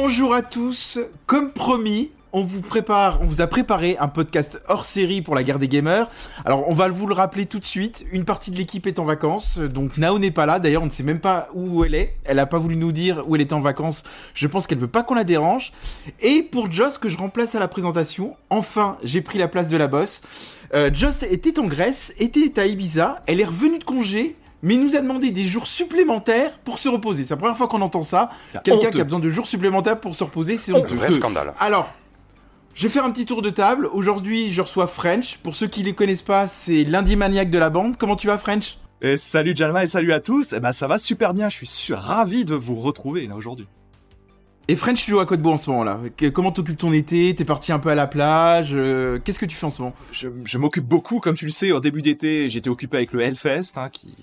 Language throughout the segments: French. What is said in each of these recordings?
Bonjour à tous, comme promis, on vous prépare, on vous a préparé un podcast hors série pour la guerre des gamers. Alors on va vous le rappeler tout de suite. Une partie de l'équipe est en vacances, donc Nao n'est pas là. D'ailleurs, on ne sait même pas où elle est. Elle a pas voulu nous dire où elle était en vacances. Je pense qu'elle veut pas qu'on la dérange. Et pour Joss que je remplace à la présentation, enfin j'ai pris la place de la bosse. Euh, Joss était en Grèce, était à Ibiza. Elle est revenue de congé mais nous a demandé des jours supplémentaires pour se reposer. C'est la première fois qu'on entend ça. Quelqu'un qui a besoin de jours supplémentaires pour se reposer, c'est honteux. Vrai scandale. Alors, je vais faire un petit tour de table. Aujourd'hui, je reçois French. Pour ceux qui les connaissent pas, c'est lundi maniaque de la bande. Comment tu vas, French? Et Salut Jalma et salut à tous. Eh ben, ça va super bien. Je suis ravi de vous retrouver là aujourd'hui. Et French, tu joues à Côte-Beau en ce moment là. Comment t'occupes ton été? T'es parti un peu à la plage euh, Qu'est-ce que tu fais en ce moment? Je, m'occupe beaucoup, comme tu le sais. Au début d'été, j'étais occupé avec le Hellfest, hein, qui,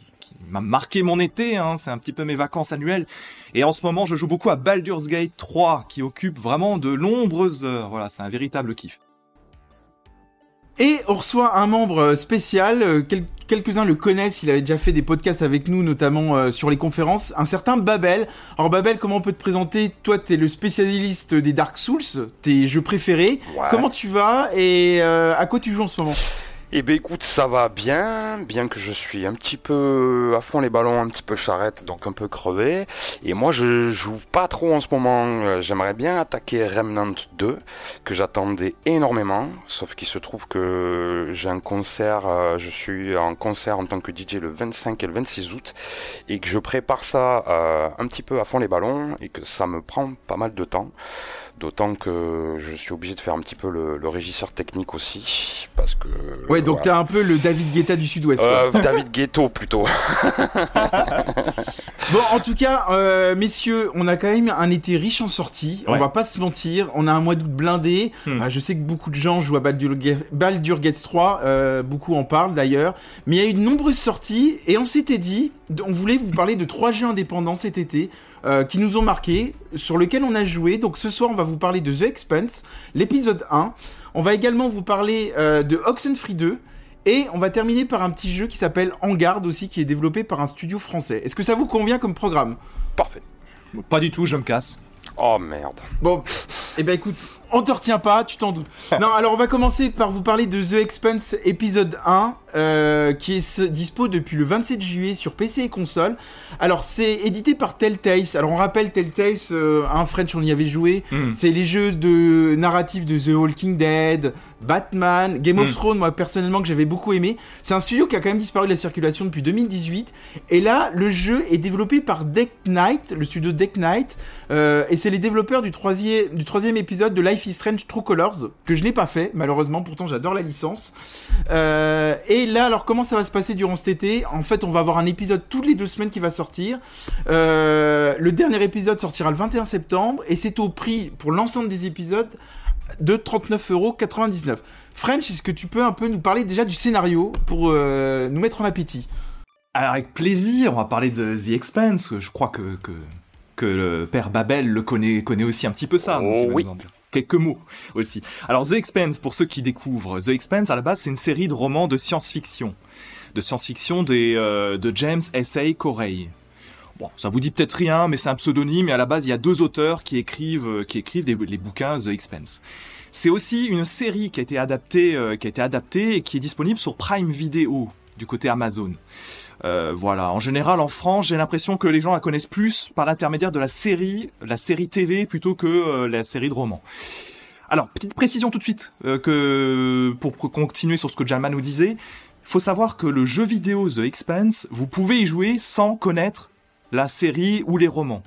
m'a marqué mon été. Hein, c'est un petit peu mes vacances annuelles. Et en ce moment, je joue beaucoup à Baldur's Gate 3, qui occupe vraiment de nombreuses heures. Voilà, c'est un véritable kiff. Et on reçoit un membre spécial, euh, quelques-uns le connaissent, il avait déjà fait des podcasts avec nous, notamment euh, sur les conférences, un certain Babel. Alors Babel, comment on peut te présenter? Toi, t'es le spécialiste des Dark Souls, tes jeux préférés. Comment tu vas et euh, à quoi tu joues en ce moment? Eh ben écoute, ça va bien, bien que je suis un petit peu à fond les ballons, un petit peu charrette, donc un peu crevé. Et moi je joue pas trop en ce moment. Euh, j'aimerais bien attaquer Remnant 2, que j'attendais énormément, sauf qu'il se trouve que j'ai un concert, euh, je suis en concert en tant que DJ le 25 et le 26 août, et que je prépare ça euh, un petit peu à fond les ballons, et que ça me prend pas mal de temps. D'autant que je suis obligé de faire un petit peu le, le régisseur technique aussi, parce que... Ouais, donc t'es un peu le David Guetta du Sud-Ouest. Euh, David Ghetto plutôt. bon, en tout cas, euh, messieurs, on a quand même un été riche en sorties. On va pas se mentir. On a un mois d'août blindé. Hmm. Euh, je sais que beaucoup de gens jouent à Baldur Gates 3. Euh, beaucoup en parlent d'ailleurs. Mais il y a eu de nombreuses sorties et on s'était dit, on voulait vous parler de trois jeux indépendants cet été. Euh, qui nous ont marqué, sur lequel on a joué. Donc ce soir, on va vous parler de The Expanse, l'épisode 1. On va également vous parler euh, de Oxenfree 2. Et on va terminer par un petit jeu qui s'appelle En Garde aussi, qui est développé par un studio français. Est-ce que ça vous convient comme programme? Parfait. Pas du tout, je me casse. Oh merde. Bon, eh ben écoute, on te retient pas, tu t'en doutes. non, alors on va commencer par vous parler de The Expanse épisode 1, euh, qui est dispo depuis le 27 juillet sur PC et console. Alors c'est édité par Telltale. Alors on rappelle Telltale, euh, un French on y avait joué. Hmm. C'est les jeux de narratifs de The Walking Dead, Batman, Game of hmm. Thrones, moi personnellement que j'avais beaucoup aimé. C'est un studio qui a quand même disparu de la circulation depuis 2018. Et là, le jeu est développé par Deck Knight, le studio Deck Knight, euh, et c'est les développeurs du troisième, épisode de Life Strange True Colors, que je n'ai pas fait, malheureusement, pourtant j'adore la licence. Euh, et là, alors comment ça va se passer durant cet été? En fait, on va avoir un épisode toutes les deux semaines qui va sortir. Euh, le dernier épisode sortira le 21 septembre, et c'est au prix, pour l'ensemble des épisodes, de 39,99€. French, est-ce que tu peux un peu nous parler déjà du scénario pour nous mettre en appétit? Alors avec plaisir, on va parler de The Expanse, je crois que, que le père Babel le connaît, connaît aussi un petit peu ça. Oh, oui quelques mots aussi. Alors The Expanse, pour ceux qui découvrent, The Expanse à la base c'est une série de romans de science-fiction, de science-fiction euh, de James S.A. Corey. Bon, ça vous dit peut-être rien, mais c'est un pseudonyme et à la base il y a deux auteurs qui écrivent euh, qui écrivent les bouquins The Expanse. C'est aussi une série qui a été adaptée, euh, qui a été adaptée et qui est disponible sur Prime Video du côté Amazon. Euh, voilà. En général, en France, j'ai l'impression que les gens la connaissent plus par l'intermédiaire de la série, la série TV plutôt que euh, la série de romans. Alors, petite précision tout de suite, euh, que pour continuer sur ce que Jalman nous disait, faut savoir que le jeu vidéo The Expanse, vous pouvez y jouer sans connaître la série ou les romans.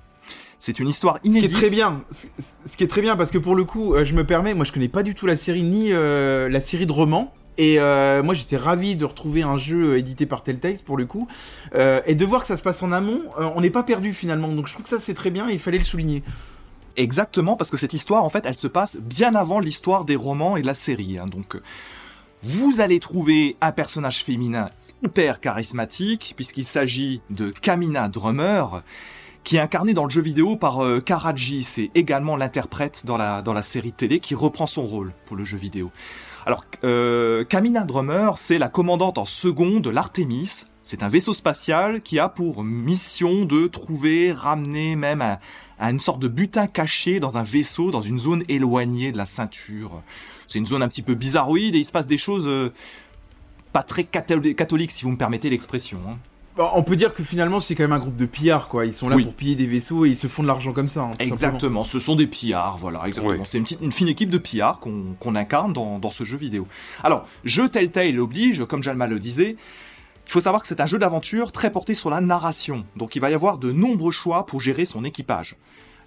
C'est une histoire inédite. Ce qui est très bien. Ce qui est très bien parce que pour le coup, je me permets, moi je connais pas du tout la série ni la série de romans. Et euh, moi j'étais ravi de retrouver un jeu édité par Telltale pour le coup. Euh, et de voir que ça se passe en amont, euh, on n'est pas perdu finalement. Donc je trouve que ça c'est très bien et il fallait le souligner. Exactement, parce que cette histoire en fait elle se passe bien avant l'histoire des romans et de la série. Hein. Donc vous allez trouver un personnage féminin hyper charismatique, puisqu'il s'agit de Kamina Drummer qui est incarné dans le jeu vidéo par euh, Karaji. C'est également l'interprète dans la série télé qui reprend son rôle pour le jeu vidéo. Alors, euh, Drummer, c'est la commandante en second de l'Artemis. C'est un vaisseau spatial qui a pour mission de trouver, ramener même à, une sorte de butin caché dans un vaisseau, dans une zone éloignée de la ceinture. C'est une zone un petit peu bizarroïde et il se passe des choses euh, pas très catholiques, si vous me permettez l'expression. Hein. Bah, on peut dire que finalement c'est quand même un groupe de pillards quoi. Ils sont là pour piller des vaisseaux et ils se font de l'argent comme ça. Hein, exactement, ce sont des pillards, voilà, exactement. C'est une, petite, une fine équipe de pillards qu'on incarne dans, dans, ce jeu vidéo. Alors, jeu Telltale oblige, comme Jalma le disait, il faut savoir que c'est un jeu d'aventure très porté sur la narration, donc il va y avoir de nombreux choix pour gérer son équipage.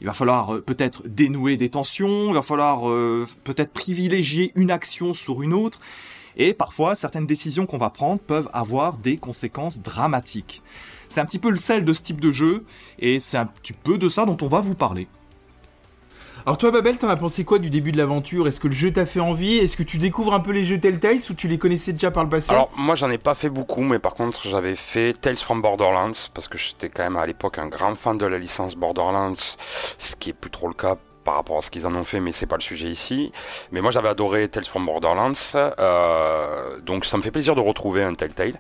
Il va falloir euh, peut-être dénouer des tensions, il va falloir euh, peut-être privilégier une action sur une autre, et parfois, certaines décisions qu'on va prendre peuvent avoir des conséquences dramatiques. C'est un petit peu le sel de ce type de jeu, et c'est un petit peu de ça dont on va vous parler. Alors toi Babel, t'en as pensé quoi du début de l'aventure? Est-ce que le jeu t'a fait envie? Est-ce que tu découvres un peu les jeux Telltale ou tu les connaissais déjà par le passé? Alors moi j'en ai pas fait beaucoup, mais par contre j'avais fait Tales from Borderlands parce que j'étais quand même à l'époque un grand fan de la licence Borderlands, ce qui est plus trop le cas par rapport à ce qu'ils en ont fait, mais c'est pas le sujet ici. Mais moi j'avais adoré Tales from Borderlands, euh, donc ça me fait plaisir de retrouver un Telltale.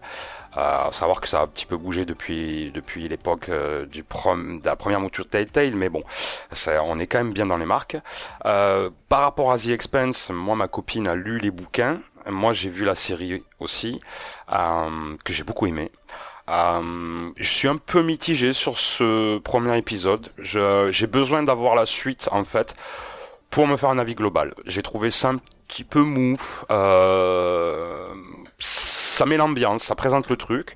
Euh, savoir que ça a un petit peu bougé depuis depuis l'époque euh, du prom, de la première mouture Telltale, mais bon, on est quand même bien dans les marques. Par rapport à The Expense, moi ma copine a lu les bouquins, moi j'ai vu la série aussi, que j'ai beaucoup aimé. Euh, je suis un peu mitigé sur ce premier épisode. J'ai besoin d'avoir la suite en fait pour me faire un avis global. J'ai trouvé ça un petit peu mou. Euh, ça met l'ambiance, ça présente le truc.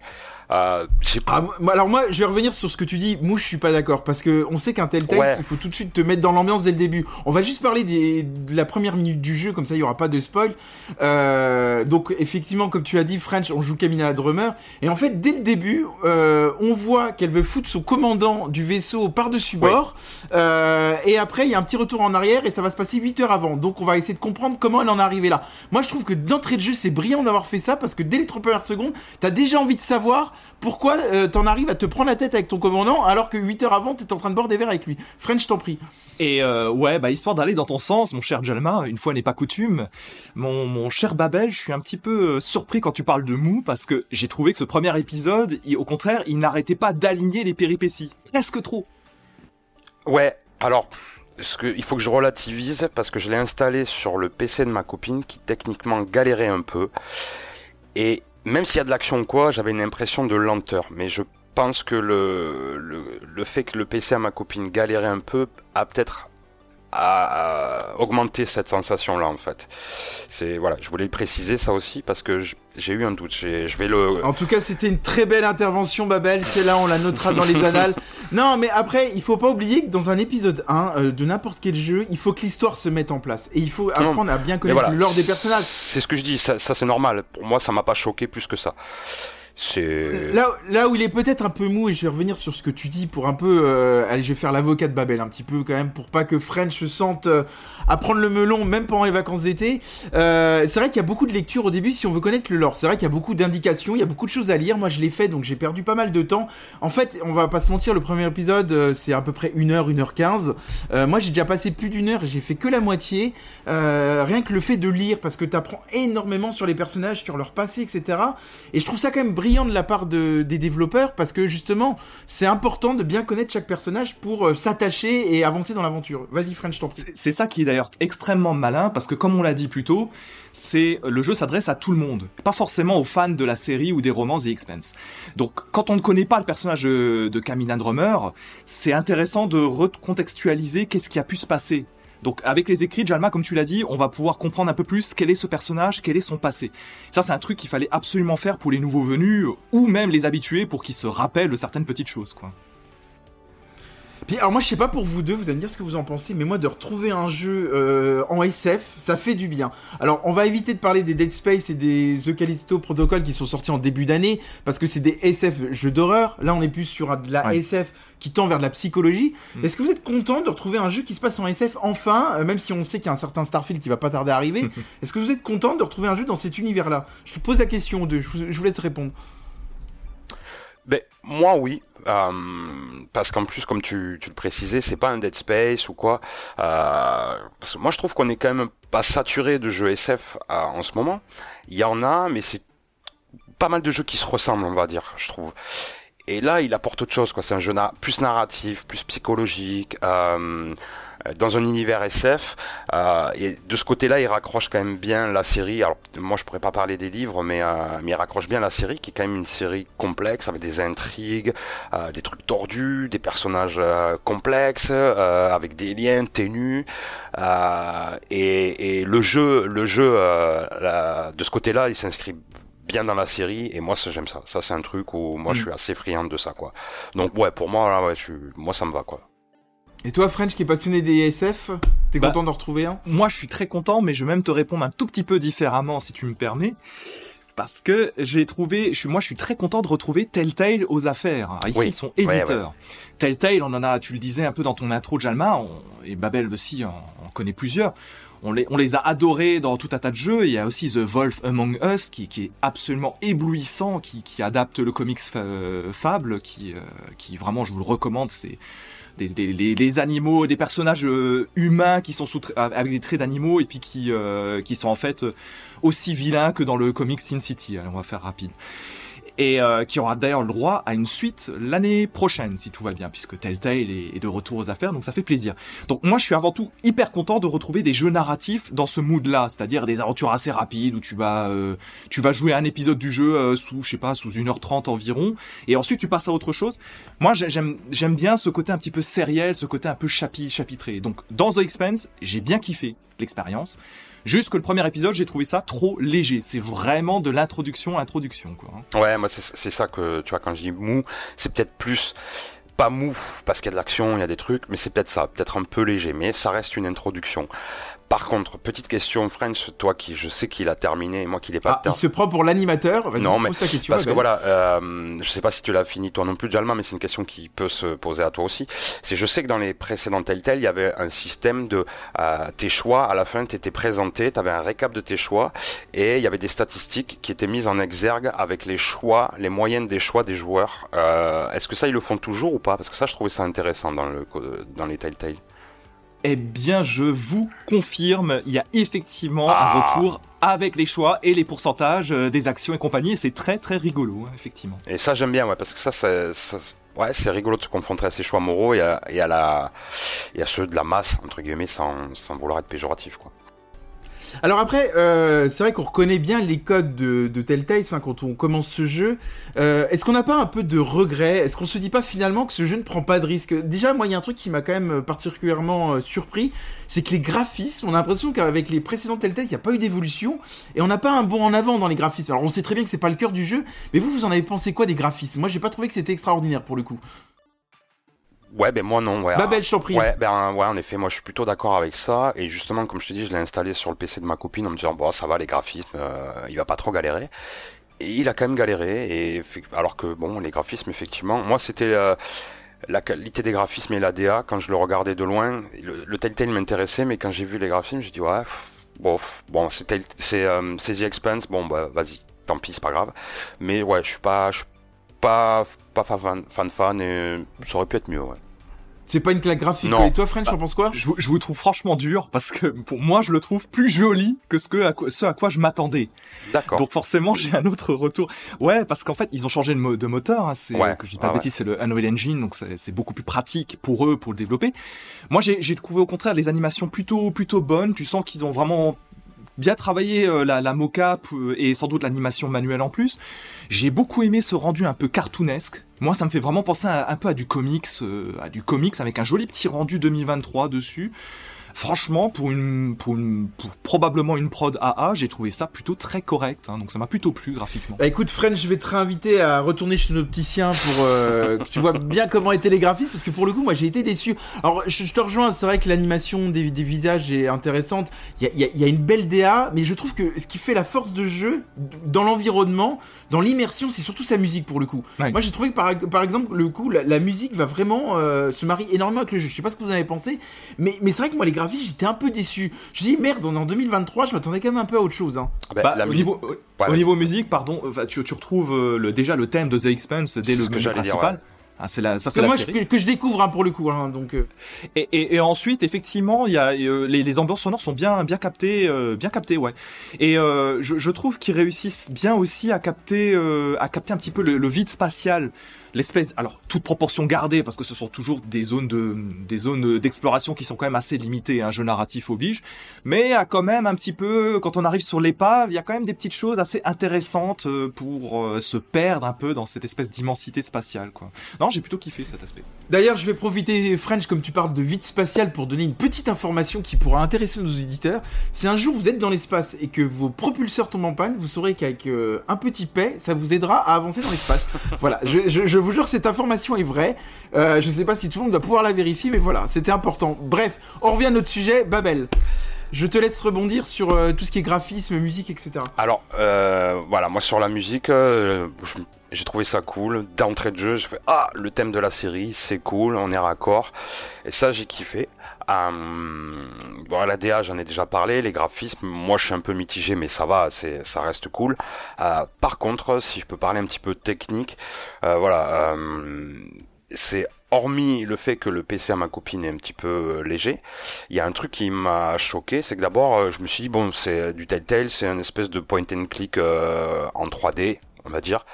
Euh, ah, alors moi, je vais revenir sur ce que tu dis. Moi, je suis pas d'accord parce que on sait qu'un tel texte, il faut tout de suite te mettre dans l'ambiance dès le début. On va juste parler des, de la première minute du jeu, comme ça, il y aura pas de spoil. Euh, donc, effectivement, comme tu as dit, French, on joue Camina Drummer, et en fait, dès le début, euh, on voit qu'elle veut foutre son commandant du vaisseau par-dessus bord, et après, il y a un petit retour en arrière, et ça va se passer 8 heures avant. Donc, on va essayer de comprendre comment elle en est arrivée là. Moi, je trouve que d'entrée de jeu, c'est brillant d'avoir fait ça parce que dès les 30 premières secondes, t'as déjà envie de savoir pourquoi euh, t'en arrives à te prendre la tête avec ton commandant alors que 8 heures avant t'es en train de boire des verres avec lui? French t'en prie. Et euh, ouais, bah histoire d'aller dans ton sens, mon cher Jalma, une fois n'est pas coutume, mon, mon cher Babel, je suis un petit peu euh, surpris quand tu parles de mou parce que j'ai trouvé que ce premier épisode, au contraire, il n'arrêtait pas d'aligner les péripéties. Presque trop. Ouais, alors, ce que, il faut que je relativise parce que je l'ai installé sur le PC de ma copine qui techniquement galérait un peu. Et même s'il y a de l'action ou quoi, j'avais une impression de lenteur. Mais je pense que le, le, le fait que le PC à ma copine galérait un peu a peut-être à, augmenter cette sensation là en fait. C'est voilà, je voulais le préciser ça aussi parce que j'ai eu un doute. Je vais le. En tout cas, c'était une très belle intervention, Babel. C'est là, on la notera dans les annales. Non, mais après, il faut pas oublier que dans un épisode 1 euh, de n'importe quel jeu, il faut que l'histoire se mette en place et il faut apprendre à bien connaître l'ordre des personnages. C'est ce que je dis. Ça, ça c'est normal. Pour moi, ça m'a pas choqué plus que ça. Là, là où il est peut-être un peu mou et je vais revenir sur ce que tu dis pour un peu, euh, allez, je vais faire l'avocat de Babel un petit peu quand même pour pas que French se sente euh, à prendre le melon même pendant les vacances d'été. Euh, c'est vrai qu'il y a beaucoup de lectures au début si on veut connaître le lore. C'est vrai qu'il y a beaucoup d'indications, il y a beaucoup de choses à lire. Moi, je l'ai fait donc j'ai perdu pas mal de temps. En fait, on va pas se mentir, le premier épisode euh, c'est à peu près 1 heure, 1 heure 15 moi, j'ai déjà passé plus d'une heure et j'ai fait que la moitié. rien que le fait de lire parce que t'apprends énormément sur les personnages, sur leur passé, etc. Et je trouve ça quand même brillant de la part de, des développeurs parce que justement, c'est important de bien connaître chaque personnage pour euh, s'attacher et avancer dans l'aventure. Vas-y, French, t'en C'est ça qui est extrêmement malin parce que comme on l'a dit plus tôt, c'est le jeu s'adresse à tout le monde, pas forcément aux fans de la série ou des romans The Expense. Donc quand on ne connaît pas le personnage de Camina Drummer, c'est intéressant de recontextualiser qu'est-ce qui a pu se passer donc avec les écrits de Jalma, comme tu l'as dit, on va pouvoir comprendre un peu plus quel est ce personnage, quel est son passé. Ça c'est un truc qu'il fallait absolument faire pour les nouveaux venus ou même les habitués pour qu'ils se rappellent certaines petites choses quoi. Puis alors moi je sais pas pour vous deux, vous allez me dire ce que vous en pensez, mais moi de retrouver un jeu euh, en SF, ça fait du bien. Alors on va éviter de parler des Dead Space et des The Callisto Protocol qui sont sortis en début d'année, parce que c'est des SF jeux d'horreur. Là on est plus sur de la SF qui tend vers de la psychologie. Mm. Est-ce que vous êtes content de retrouver un jeu qui se passe en SF enfin, euh, même si on sait qu'il y a un certain Starfield qui va pas tarder à arriver Est-ce que vous êtes content de retrouver un jeu dans cet univers-là? Je vous pose la question aux deux, je vous laisse répondre. Ben moi oui, euh, parce qu'en plus comme tu, tu le précisais, c'est pas un Dead Space ou quoi. Euh, parce que moi je trouve qu'on est quand même pas saturé de jeux SF euh, en ce moment. Il y en a, mais c'est pas mal de jeux qui se ressemblent, on va dire, je trouve. Et là, il apporte autre chose, quoi. C'est un jeu plus narratif, plus psychologique. Euh, dans un univers SF. Euh, et de ce côté-là, il raccroche quand même bien la série. Alors moi, je pourrais pas parler des livres, mais, euh, mais il raccroche bien la série, qui est quand même une série complexe avec des intrigues, euh, des trucs tordus, des personnages euh, complexes, avec des liens ténus. Et, et, le jeu, le jeu de ce côté-là, il s'inscrit bien dans la série et moi j'aime ça ça c'est un truc où moi je mm. suis assez friand de ça quoi donc ouais pour moi là, ouais, je, moi ça me va quoi et toi, French, qui est passionné des SF, t'es bah, content de retrouver un? Moi, je suis très content, mais je vais même te répondre un tout petit peu différemment, si tu me permets. Parce que j'ai trouvé, je suis, moi je suis très content de retrouver Telltale aux affaires. ici, ils sont éditeurs. Telltale, on en a, tu le disais un peu dans ton intro, Jalma, et Babel aussi, on, connaît plusieurs. On les, on les a adorés dans tout un tas de jeux. Il y a aussi The Wolf Among Us qui, qui est absolument éblouissant, qui, qui adapte le comics Fable, qui, euh, qui vraiment, je vous le recommande. C'est des, animaux, des personnages euh, humains qui sont sous avec des traits d'animaux et puis qui, euh, qui sont en fait euh, aussi vilains que dans le comic Sin City. on va faire rapide et euh, qui aura d'ailleurs le droit à une suite l'année prochaine si tout va bien puisque Telltale est, de retour aux affaires donc ça fait plaisir. Donc moi je suis avant tout hyper content de retrouver des jeux narratifs dans ce mood là, c'est-à-dire des aventures assez rapides où tu vas euh, tu vas jouer un épisode du jeu euh, sous je sais pas sous 1h30 environ et ensuite tu passes à autre chose. Moi j'aime j'aime bien ce côté un petit peu sériel, ce côté un peu chapitré. Donc dans The Expanse, j'ai bien kiffé l'expérience. Juste que le premier épisode, j'ai trouvé ça trop léger. C'est vraiment de l'introduction à introduction, quoi. Hein. Ouais, moi c'est ça que tu vois quand je dis mou, c'est peut-être plus pas mou parce qu'il y a de l'action, il y a des trucs, mais c'est peut-être ça, peut-être un peu léger, mais ça reste une introduction. Par contre, petite question, French, toi qui je sais qu'il a terminé et moi qui l'ai pas ah, Il se prend pour l'animateur? Non, mais question, parce que voilà, euh, je sais pas si tu l'as fini toi non plus, Jalma, mais c'est une question qui peut se poser à toi aussi. C'est je sais que dans les précédents Telltale, il y avait un système de euh, tes choix à la fin, t'étais présenté, t'avais un récap de tes choix et il y avait des statistiques qui étaient mises en exergue avec les choix, les moyennes des choix des joueurs. Euh, Est-ce que ça ils le font toujours ou pas? Parce que ça, je trouvais ça intéressant dans le dans les Telltale. Eh bien, je vous confirme, il y a effectivement un ah. retour avec les choix et les pourcentages euh, des actions et compagnie, et c'est très très rigolo, hein, effectivement. Et ça, j'aime bien, ouais, parce que ça, c'est, ouais, c'est rigolo de se confronter à ces choix moraux et à, et à la, et à ceux de la masse, entre guillemets, sans, sans vouloir être péjoratif, quoi. Alors après, euh, c'est vrai qu'on reconnaît bien les codes de, de Telltale hein, quand on commence ce jeu. Euh, Est-ce qu'on n'a pas un peu de regret Est-ce qu'on se dit pas finalement que ce jeu ne prend pas de risque? Déjà, moi, il y a un truc qui m'a quand même particulièrement euh, surpris, c'est que les graphismes, on a l'impression qu'avec les précédents Telltale, il n'y a pas eu d'évolution et on n'a pas un bond en avant dans les graphismes. Alors on sait très bien que c'est pas le cœur du jeu, mais vous, vous en avez pensé quoi des graphismes? Moi, j'ai pas trouvé que c'était extraordinaire pour le coup. Ouais, ben moi non. Ouais, Babel, je t'en prie. Ouais, ben ouais, en effet, moi je suis plutôt d'accord avec ça. Et justement, comme je te dis, je l'ai installé sur le PC de ma copine en me disant bon, ça va, les graphismes, euh, il va pas trop galérer. Et il a quand même galéré. Et alors que bon, les graphismes, effectivement, moi c'était euh, la qualité des graphismes et la DA quand je le regardais de loin. Le, le Telltale m'intéressait, mais quand j'ai vu les graphismes, j'ai dit ouais, bon, bon, c'est c'est euh, The Expanse, bon bah vas-y, tant pis, c'est pas grave. Mais ouais, je suis pas, je suis pas pas fan fan fan et ça aurait pu être mieux, ouais. C'est pas une claque graphique. Et toi, French, bah, penses quoi je, je, vous trouve franchement dur parce que pour moi, je le trouve plus joli que ce, que, à quoi, ce à quoi je m'attendais. D'accord. Donc forcément, j'ai un autre retour. Ouais, parce qu'en fait, ils ont changé de, de moteur. Hein, c'est que je dis pas bêtise, c'est le Unreal Engine, donc c'est beaucoup plus pratique pour eux pour le développer. Moi, j'ai trouvé au contraire les animations plutôt plutôt bonnes. Tu sens qu'ils ont vraiment bien travaillé euh, la, la mocap euh, et sans doute l'animation manuelle en plus. J'ai beaucoup aimé ce rendu un peu cartoonesque. Moi, ça me fait vraiment penser un peu à du comics, euh, à du comics avec un joli petit rendu 2023 dessus. Franchement, pour une, pour une, pour probablement une prod AA, j'ai trouvé ça plutôt très correct. Hein, donc ça m'a plutôt plu graphiquement. Bah écoute, French, je vais te réinviter à retourner chez l'opticien pour euh, que tu vois bien comment étaient les graphismes, parce que pour le coup, moi, j'ai été déçu. Alors, je, te rejoins. C'est vrai que l'animation des, des, visages est intéressante. Il y a, y, a, y a, une belle DA, mais je trouve que ce qui fait la force de jeu dans l'environnement, dans l'immersion, c'est surtout sa musique pour le coup. Moi, j'ai trouvé que par, par exemple, le coup, la, la musique va vraiment euh, se marier énormément avec le jeu. Je sais pas ce que vous en avez pensé, mais, mais c'est vrai que moi, les graphismes graphisme, j'étais un peu déçu. Je dis merde, on est en 2023, je m'attendais quand même un peu à autre chose. Hein. Bah, bah au, niveau, au niveau musique, pardon, tu, tu retrouves le, déjà le thème de The Expanse dès le menu principal. Ah, c'est la, ça, c'est moi que, je découvre hein, pour le coup, hein, donc. Euh. Et, et, et, ensuite, effectivement, il y a euh, les, les, ambiances sonores sont bien, bien captées, euh, bien captées, ouais. Et je, je, trouve qu'ils réussissent bien aussi à capter, à capter un petit peu le, le vide spatial l'espèce, alors toute proportion gardée parce que ce sont toujours des zones de, des zones d'exploration qui sont quand même assez limitées, un jeu narratif oblige, mais a quand même un petit peu, quand on arrive sur l'épave, il y a quand même des petites choses assez intéressantes euh, pour euh, se perdre un peu dans cette espèce d'immensité spatiale, quoi. Non, j'ai plutôt kiffé cet aspect. D'ailleurs, je vais profiter French comme tu parles de vide spatial pour donner une petite information qui pourra intéresser nos éditeurs. Si un jour vous êtes dans l'espace et que vos propulseurs tombent en panne, vous saurez qu'avec euh, un petit paix, ça vous aidera à avancer dans l'espace. voilà, je, je, je vous jure, cette information est vraie. Euh, je sais pas si tout le monde va pouvoir la vérifier, mais voilà, c'était important. Bref, on revient à notre sujet, Babel. Je te laisse rebondir sur euh, tout ce qui est graphisme, musique, etc. Alors, euh, voilà, moi sur la musique, euh, j'ai trouvé ça cool. D'entrée de jeu, j'ai fait ah le thème de la série, c'est cool, on est raccord. Et ça, j'ai kiffé. Euh, bon, la DA, j'en ai déjà parlé. Les graphismes, moi, je suis un peu mitigé, mais ça va, c'est, ça reste cool. Euh, par contre, si je peux parler un petit peu technique, euh, voilà, euh, c'est hormis le fait que le PC à ma copine est un petit peu euh, léger, il y a un truc qui m'a choqué, c'est que d'abord, je me suis dit bon, c'est du Telltale, c'est une espèce de point and click en 3D, on va dire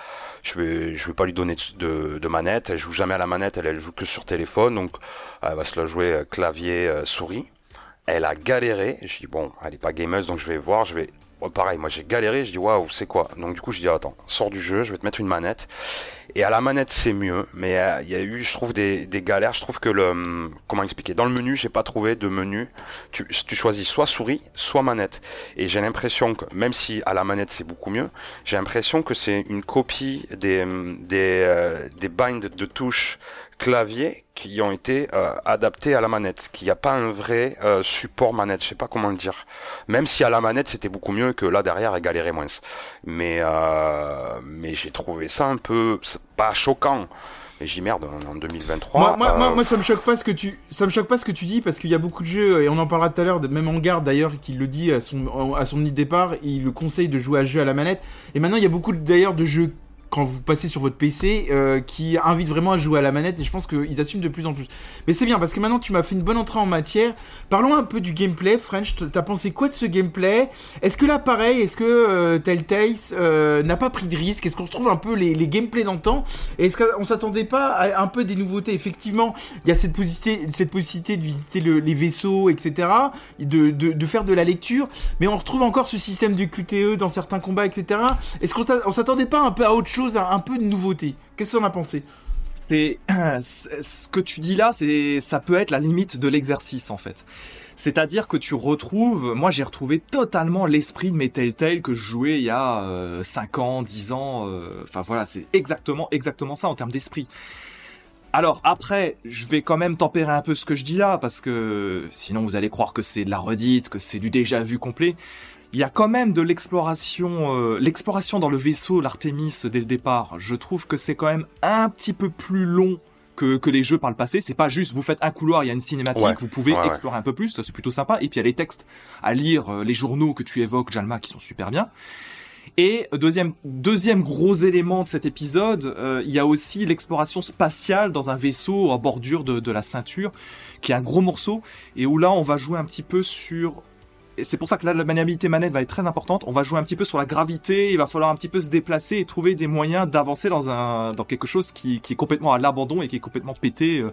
je vais je vais pas lui donner de, de, manette. Elle joue jamais à la manette elle, elle joue que sur téléphone donc elle va se la jouer euh, clavier euh, souris. Elle a galéré. Je dis bon elle est pas gameuse donc je vais voir je vais pareil moi j'ai galéré je dis waouh c'est quoi? Donc du coup je dis attends sors du jeu je vais te mettre une manette et à la manette, c'est mieux, mais euh, il y a eu, je trouve, des, des galères. Je trouve que le, hum, comment expliquer, dans le menu, j'ai pas trouvé de menu. Tu, tu choisis soit souris, soit manette. Et j'ai l'impression que, même si à la manette c'est beaucoup mieux, j'ai l'impression que c'est une copie des hum, des euh, des binds de touches claviers qui ont été euh, adaptés à la manette, qu'il n'y a pas un vrai euh, support manette, je sais pas comment le dire. Même si à la manette c'était beaucoup mieux que là derrière elle galérait moins. Mais euh, mais j'ai trouvé ça un peu pas choquant. Et j'y merde en 2023. Moi, moi, moi, moi, ça me choque pas ce que tu, ça me choque pas ce que tu dis parce qu'il y a beaucoup de jeux et on en parlera tout à l'heure, même en garde d'ailleurs, qui le dit à son à son départ, il le conseille de jouer à jeu à la manette. Et maintenant il y a beaucoup d'ailleurs de jeux quand vous passez sur votre PC euh, qui invite vraiment à jouer à la manette et je pense qu'ils assument de plus en plus. Mais c'est bien parce que maintenant tu m'as fait une bonne entrée en matière. Parlons un peu du gameplay. French, t'as pensé quoi de ce gameplay? Est-ce que là pareil, est-ce que euh, Telltale euh, n'a pas pris de risque? Est-ce qu'on retrouve un peu les, les gameplays d'antan Est-ce qu'on s'attendait pas à un peu des nouveautés? Effectivement, il y a cette possibilité, cette possibilité de visiter les vaisseaux, etc. De, de, de, faire de la lecture, mais on retrouve encore ce système de QTE dans certains combats, etc. Est-ce qu'on s'attendait pas un peu à autre chose un peu de nouveauté. Qu'est-ce qu'on a pensé? C'est ce que tu dis là, c'est ça peut être la limite de l'exercice en fait. C'est-à-dire que tu retrouves, moi j'ai retrouvé totalement l'esprit de mes Telltale que je jouais il y a 5 euh, ans, 10 ans, euh, enfin voilà, c'est exactement exactement ça en termes d'esprit. Alors après, je vais quand même tempérer un peu ce que je dis là parce que sinon vous allez croire que c'est de la redite, que c'est du déjà vu complet il y a quand même de l'exploration, euh, l'exploration dans le vaisseau, l'Artemis dès le départ. Je trouve que c'est quand même un petit peu plus long que, que les jeux par le passé. C'est pas juste vous faites un couloir, il y a une cinématique, vous pouvez explorer un peu plus, c'est plutôt sympa. Et puis il y a les textes à lire, euh, les journaux que tu évoques, Jalma, qui sont super bien. Et deuxième deuxième gros élément de cet épisode, euh, il y a aussi l'exploration spatiale dans un vaisseau à bordure de, de la ceinture, qui est un gros morceau, et où là on va jouer un petit peu sur c'est pour ça que là, la maniabilité manette va être très importante. On va jouer un petit peu sur la gravité. Il va falloir un petit peu se déplacer et trouver des moyens d'avancer dans un, dans quelque chose qui, qui est complètement à l'abandon et qui est complètement pété. Euh,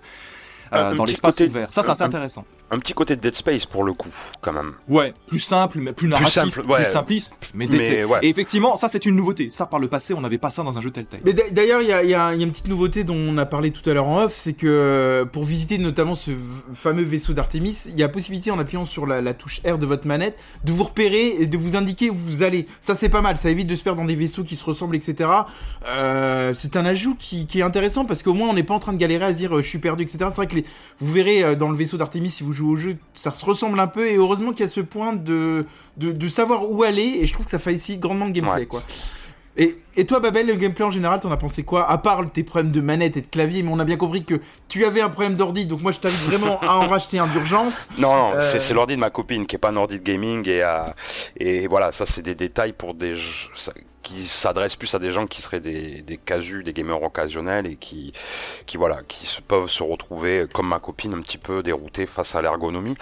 euh, dans l'espace ouvert. Ça, c'est assez intéressant. Un petit côté de Dead Space pour le coup, quand même. Ouais, plus simple, mais plus narratif, plus, simpliste, mais, mais Et effectivement, ça c'est une nouveauté. Ça, par le passé, on n'avait pas ça dans un jeu tel tel. Mais d'ailleurs, il y a, y a, une petite nouveauté dont on a parlé tout à l'heure en off, c'est que euh, pour visiter notamment ce fameux vaisseau d'Artemis, il y a possibilité en appuyant sur la, touche R de votre manette de vous repérer et de vous indiquer où vous allez. Ça c'est pas mal, ça évite de se perdre dans des vaisseaux qui se ressemblent, etc. Euh, c'est un ajout qui, qui, est intéressant parce qu'au moins on n'est pas en train de galérer à se dire euh, je suis perdu, etc. C'est vrai que les, vous verrez dans le vaisseau d'Artemis si vous jouez au jeu, ça se ressemble un peu et heureusement qu'il y a ce point de, de, savoir où aller et je trouve que ça fait ici grandement le gameplay quoi. Et, et toi, Babel, le gameplay en général, t'en as pensé quoi À part tes problèmes de manette et de clavier, mais on a bien compris que tu avais un problème d'ordi, donc moi je t'invite vraiment à en racheter un d'urgence. Non, non, euh... c'est l'ordi de ma copine qui est pas un ordi de gaming et, euh, et voilà, ça c'est des détails pour des ça, qui s'adressent plus à des gens qui seraient des, des casus, des gamers occasionnels et qui, qui voilà, qui se, peuvent se retrouver comme ma copine un petit peu déroutés face à l'ergonomie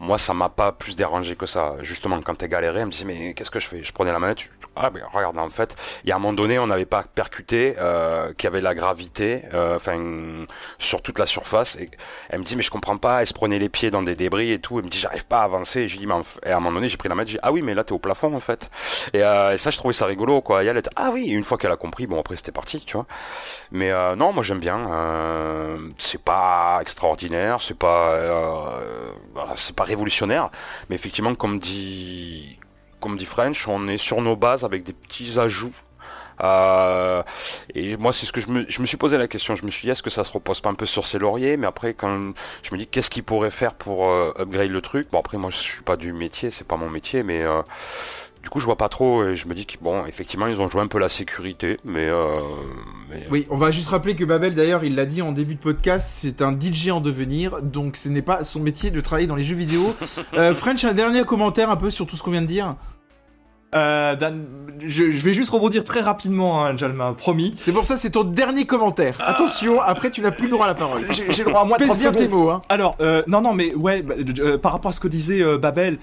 moi ça m'a pas plus dérangé que ça. Justement quand t'es galéré elle me disait mais qu'est-ce que je fais? Je prenais la manette ah ben regarde en fait il y a un moment donné on n'avait pas percuté euh, qu'il y avait la gravité euh, enfin sur toute la surface. Et elle me dit mais je comprends pas. Elle se prenait les pieds dans des débris et tout. Elle me dit j'arrive pas à avancer. Et je dis mais et à un moment donné j'ai pris la manette j'ai ah oui mais là t'es au plafond en fait. Et, euh, ça je trouvais ça rigolo quoi. Et elle était ah oui une fois qu'elle a compris bon après c'était parti tu vois. Mais euh, non moi j'aime bien c'est pas extraordinaire c'est pas euh, c'est pas révolutionnaire mais effectivement comme dit comme dit French, on est sur nos bases avec des petits ajouts. Euh, et moi, c'est ce que je me, je me suis posé la question. Je me suis dit, est-ce que ça se repose pas un peu sur ses lauriers? Mais après, quand je me dis, qu'est-ce qu'il pourrait faire pour euh, upgrade le truc? Bon, après, moi, je suis pas du métier, c'est pas mon métier, mais euh, du coup, je vois pas trop et je me dis que bon, effectivement, ils ont joué un peu la sécurité, mais, euh, mais... oui, on va juste rappeler que Babel, d'ailleurs, il l'a dit en début de podcast, c'est un DJ en devenir, donc ce n'est pas son métier de travailler dans les jeux vidéo. euh, French, un dernier commentaire un peu sur tout ce qu'on vient de dire. Euh, Dan, je, je, vais juste rebondir très rapidement, hein, Jalma, promis. C'est pour ça, c'est ton dernier commentaire. Ah. Attention, après tu n'as plus le droit à la parole. J'ai le droit à moi de 30 bien tes mots. Hein. Alors, euh, non, non, mais ouais, bah, euh, par rapport à ce que disait euh, Babel,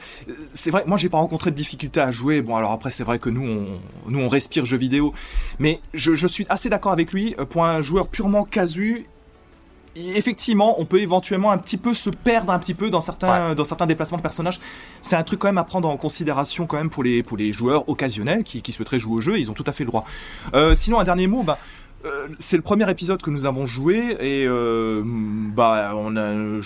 c'est vrai, moi j'ai pas rencontré de difficultés à jouer. Bon, alors après c'est vrai que nous on, nous on respire jeux vidéo, mais je, je suis assez d'accord avec lui. Pour un joueur purement casu, effectivement, on peut éventuellement un petit peu se perdre un petit peu dans certains, ouais. dans certains déplacements de personnages. C'est un truc quand même à prendre en considération quand même pour les, pour les joueurs occasionnels qui, qui souhaiteraient jouer au jeu. Ils ont tout à fait le droit. Euh, sinon, un dernier mot, bah, euh, c'est le premier épisode que nous avons joué et euh, bah on a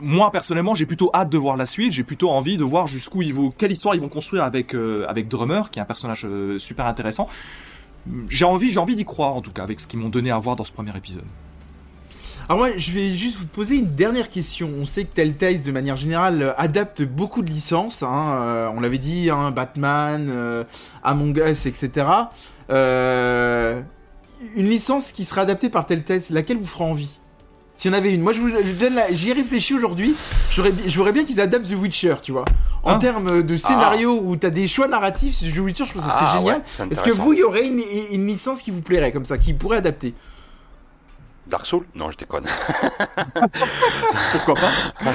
moi personnellement j'ai plutôt hâte de voir la suite j'ai plutôt envie de voir jusqu'où ils vont quelle histoire ils vont construire avec euh, avec Drummer qui est un personnage super intéressant j'ai envie j'ai envie d'y croire en tout cas avec ce qu'ils m'ont donné à voir dans ce premier épisode alors moi, je vais juste vous poser une dernière question. On sait que Telltale, de manière générale, adapte beaucoup de licences. Hein. Euh, on l'avait dit, hein, Batman, euh, Among Us, etc. Euh, une licence qui sera adaptée par Telltale, laquelle vous fera envie? S'il y en avait une. Moi, je vous donne la... j'y ai réfléchi aujourd'hui. J'aurais bien qu'ils adaptent The Witcher, tu vois. En ah. termes de scénario ah. où t'as des choix narratifs, The Witcher, je trouve que ça serait ah, génial. Ouais, Est-ce que vous, il y aurait une, une licence qui vous plairait comme ça, qui pourrait adapter? Dark Souls? Non, je déconne. Pourquoi pas?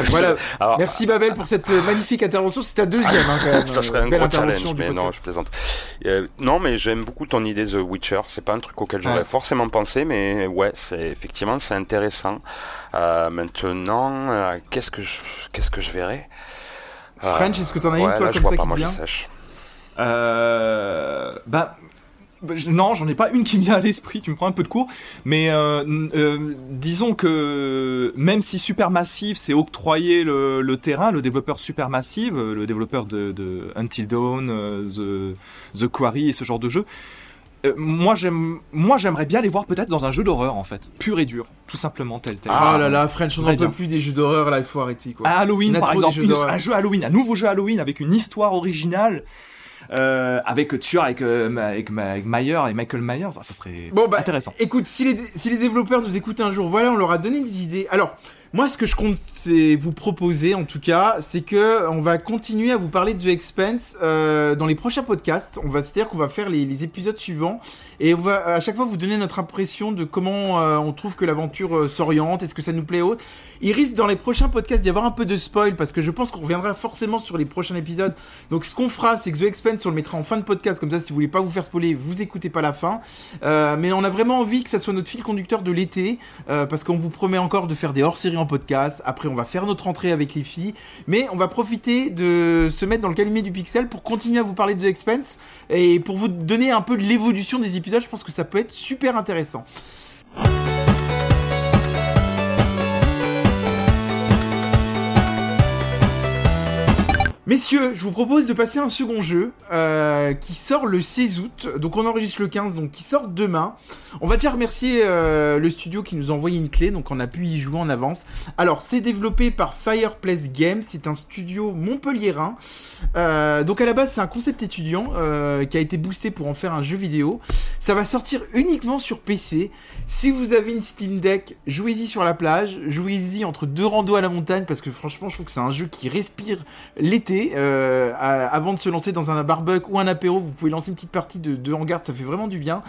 Voilà. Alors, Merci Babel pour cette magnifique intervention. C'est ta deuxième, hein, quand même. Ça serait un gros challenge, mais non, je plaisante. Euh, non, mais j'aime beaucoup ton idée The Witcher. C'est pas un truc auquel j'aurais ouais. forcément pensé, mais ouais, c'est effectivement c'est intéressant. Euh, maintenant, euh, qu'est-ce que je, qu'est-ce que je verrais French, est-ce que t'en as ouais, une toi là, comme je vois ça pas, qui moi, vient? je sèche. Euh, bah, non, j'en ai pas une qui me vient à l'esprit, tu me prends un peu de cours, mais euh, euh, disons que même si Supermassive s'est octroyé le, le, terrain, le développeur Supermassive, le développeur de, de Until Dawn, The, The Quarry et ce genre de jeu, euh, moi j'aime moi j'aimerais bien les voir peut-être dans un jeu d'horreur en fait. Pur et dur tout simplement tel tel. Ah là là French on n'en peut plus des jeux d'horreur là il faut arrêter quoi. À Halloween par exemple une, un jeu Halloween un nouveau jeu Halloween avec une histoire originale euh, avec tu avec, euh, avec, avec Mayer et Michael Myers. Ça, ça serait bon, bah, intéressant. écoute si les, si les développeurs nous écoutent un jour voilà on leur a donné des idées. Alors moi, ce que je compte vous proposer, en tout cas, c'est que on va continuer à vous parler de The Expense euh, dans les prochains podcasts. On va, c'est-à-dire qu'on va faire les, les, épisodes suivants et on va à chaque fois vous donner notre impression de comment euh, on trouve que l'aventure euh, s'oriente, est-ce que ça nous plaît autre. Il risque dans les prochains podcasts d'y avoir un peu de spoil parce que je pense qu'on reviendra forcément sur les prochains épisodes. Donc, ce qu'on fera, c'est que The Expense, on le mettra en fin de podcast, comme ça, si vous voulez pas vous faire spoiler, vous écoutez pas la fin. Euh, mais on a vraiment envie que ça soit notre fil conducteur de l'été parce qu'on vous promet encore de faire des hors-séries en podcast. Après, on va faire notre entrée avec les filles. Mais on va profiter de se mettre dans le calumet du pixel pour continuer à vous parler de The Expense et pour vous donner un peu de l'évolution des épisodes. Je pense que ça peut être super intéressant. Messieurs, je vous propose de passer un second jeu euh, qui sort le 16 août. Donc on enregistre le 15, donc qui sort demain. On va déjà remercier euh, le studio qui nous a envoyé une clé, donc on a pu y jouer en avance. Alors c'est développé par Fireplace Games, c'est un studio montpelliérain. Euh, donc à la base c'est un concept étudiant euh, qui a été boosté pour en faire un jeu vidéo. Ça va sortir uniquement sur PC. Si vous avez une Steam Deck, jouez-y sur la plage, jouez-y entre deux randos à la montagne parce que franchement je trouve que c'est un jeu qui respire l'été. Euh, avant de se lancer dans un barbecue ou un apéro, vous pouvez lancer une petite partie de, de hangar, ça fait vraiment du bien.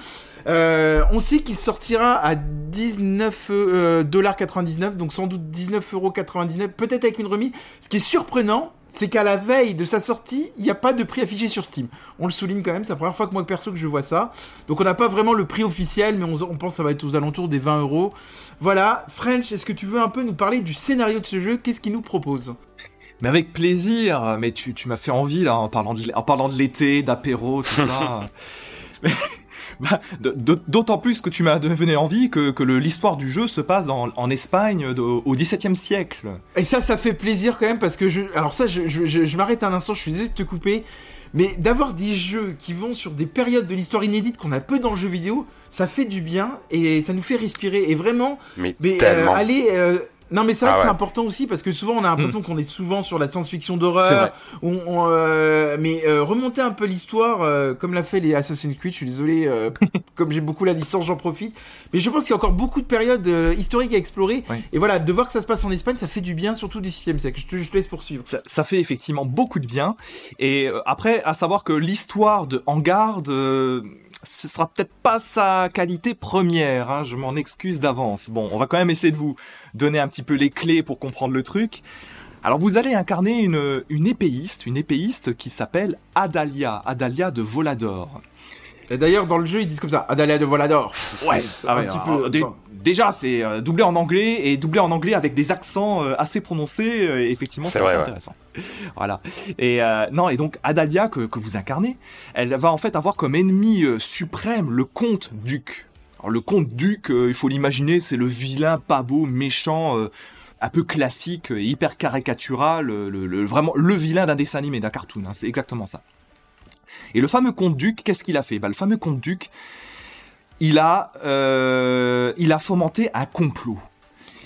Euh, on sait qu'il sortira à 19 euh, dollars 99, donc sans doute 19 euros 99, peut-être avec une remise. Ce qui est surprenant, c'est qu'à la veille de sa sortie, il n'y a pas de prix affiché sur Steam. On le souligne quand même, c'est la première fois que moi perso que je vois ça. Donc on n'a pas vraiment le prix officiel, mais on, on pense que ça va être aux alentours des 20 euros. Voilà, French, est-ce que tu veux un peu nous parler du scénario de ce jeu? Qu'est-ce qu'il nous propose? Mais avec plaisir. Mais tu, tu m'as fait envie là en parlant de, en parlant de l'été, d'apéro, tout ça. Bah, D'autant plus que tu m'as donné envie que, que l'histoire du jeu se passe en, en Espagne de- au XVIIe siècle. Et ça, ça fait plaisir quand même parce que je. Alors, ça, je, je, je- je m'arrête un instant, je suis désolé de te couper. Mais d'avoir des jeux qui vont sur des périodes de l'histoire inédite qu'on a peu dans le jeu vidéo, ça fait du bien et ça nous fait respirer. Et vraiment, Mais, mais euh, tellement. allez. euh, non mais c'est vrai Ah que c'est important aussi parce que souvent on a l'impression qu'on est souvent sur la science-fiction d'horreur. On, on, euh, mais euh, remonter un peu l'histoire euh, comme l'a fait les Assassin's Creed. Je suis désolé, euh, comme j'ai beaucoup la licence, j'en profite. Mais je pense qu'il y a encore beaucoup de périodes euh, historiques à explorer. Ouais. Et voilà, de voir que ça se passe en Espagne, ça fait du bien, surtout du 6 siècle. Je te, je te laisse poursuivre. Ça, ça fait effectivement beaucoup de bien. Et euh, après, à savoir que l'histoire de Hangar, euh, ce sera peut-être pas sa qualité première. Hein, je m'en excuse d'avance. Bon, on va quand même essayer de vous donner un petit peu les clés pour comprendre le truc. Alors vous allez incarner une épéiste, une épéiste qui s'appelle Adalia, Adalia de Volador. Et d'ailleurs, dans le jeu, ils disent comme ça, Adalia de Volador. Ouais, Un petit peu, alors, dé- enfin. déjà c'est euh, doublé en anglais et doublé en anglais avec des accents euh, assez prononcés. euh, effectivement, C'est c'est assez vrai, ouais. intéressant. Voilà. Et euh, non, et donc Adalia que, que vous incarnez, elle va en fait avoir comme ennemi suprême le comte duc. Alors le comte duc, euh, il faut l'imaginer, c'est le vilain pas beau, méchant. euh, un peu classique, hyper caricatural, le, le- vraiment le vilain d'un dessin animé, d'un cartoon, hein, c'est exactement ça. Et le fameux comte duc, qu'est-ce qu'il a fait? Bah, Le fameux comte duc, il a, euh, il a fomenté un complot.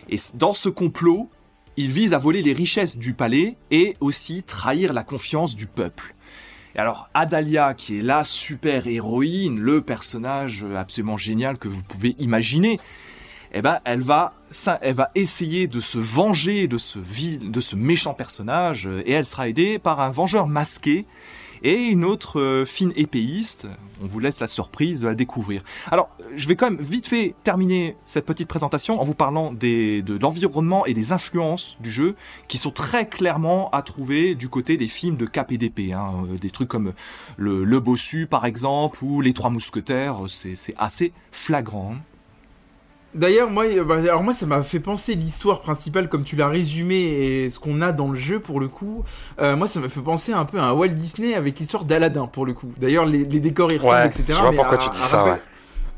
Et dans ce complot, il vise à voler les richesses du palais et aussi trahir la confiance du peuple. Et alors, Adalia, qui est la super héroïne, le personnage absolument génial que vous pouvez imaginer, eh ben, elle va, elle va essayer de se venger de ce de ce méchant personnage, et elle sera aidée par un vengeur masqué et une autre euh, fine épéiste. On vous laisse la surprise de la découvrir. Alors, euh, je vais quand même vite fait terminer cette petite présentation en vous parlant de l'environnement et des influences du jeu qui sont très clairement à trouver du côté des films de d'épée. Hein. Euh, Des trucs comme le, le Bossu, par exemple, ou Les Trois Mousquetaires. C'est c'est assez flagrant. hein. D'ailleurs, moi, bah, alors moi, ça m'a fait penser l'histoire principale, comme tu l'as résumé, et ce qu'on a dans le jeu pour le coup. Euh, moi, ça m'a fait penser un peu à un Walt Disney avec l'histoire d'Aladin pour le coup. D'ailleurs, les, les décors ressemblent, Ouais, etc. je vois mais pourquoi à- tu dis ça, rappel- ouais.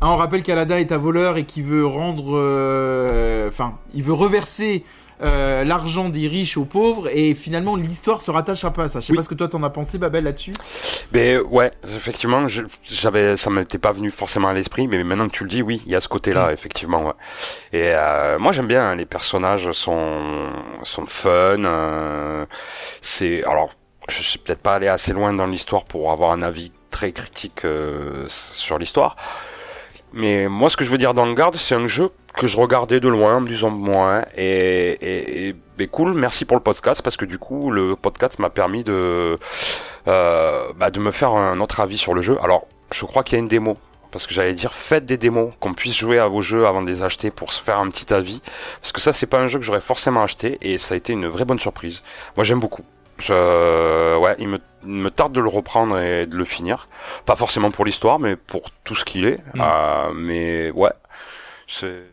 Ah, on rappelle qu'Aladin est un voleur et qui veut rendre, euh, enfin, il veut reverser euh, l'argent des riches aux pauvres, et finalement, l'histoire se rattache un peu à ça. Je sais Oui. pas ce que toi t'en as pensé, Babel, là-dessus. Mais ouais, effectivement, je- j'avais, ça m'était pas venu forcément à l'esprit, mais maintenant que tu le dis, oui, il y a ce côté-là, Mm. effectivement. Ouais. Et euh, moi, j'aime bien. hein, les personnages sont sont fun. euh, c'est alors, je suis peut-être pas allé assez loin dans l'histoire pour avoir un avis très critique sur l'histoire. Mais moi, ce que je veux dire garde, c'est un jeu que je regardais de loin, en me moi, et, et, et ben cool, merci pour le podcast parce que du coup, le podcast m'a permis de euh, bah, de me faire un autre avis sur le jeu. Alors, je crois qu'il y a une démo. Parce que j'allais dire, faites des démos, qu'on puisse jouer à vos jeux avant de les acheter pour se faire un petit avis. Parce que ça, c'est pas un jeu que j'aurais forcément acheté, et ça a été une vraie bonne surprise. Moi, j'aime beaucoup. Je, ouais, il me, il me tarde de le reprendre et de le finir. Pas forcément pour l'histoire, mais pour tout ce qu'il est. Mm. Euh, mais ouais, c'est.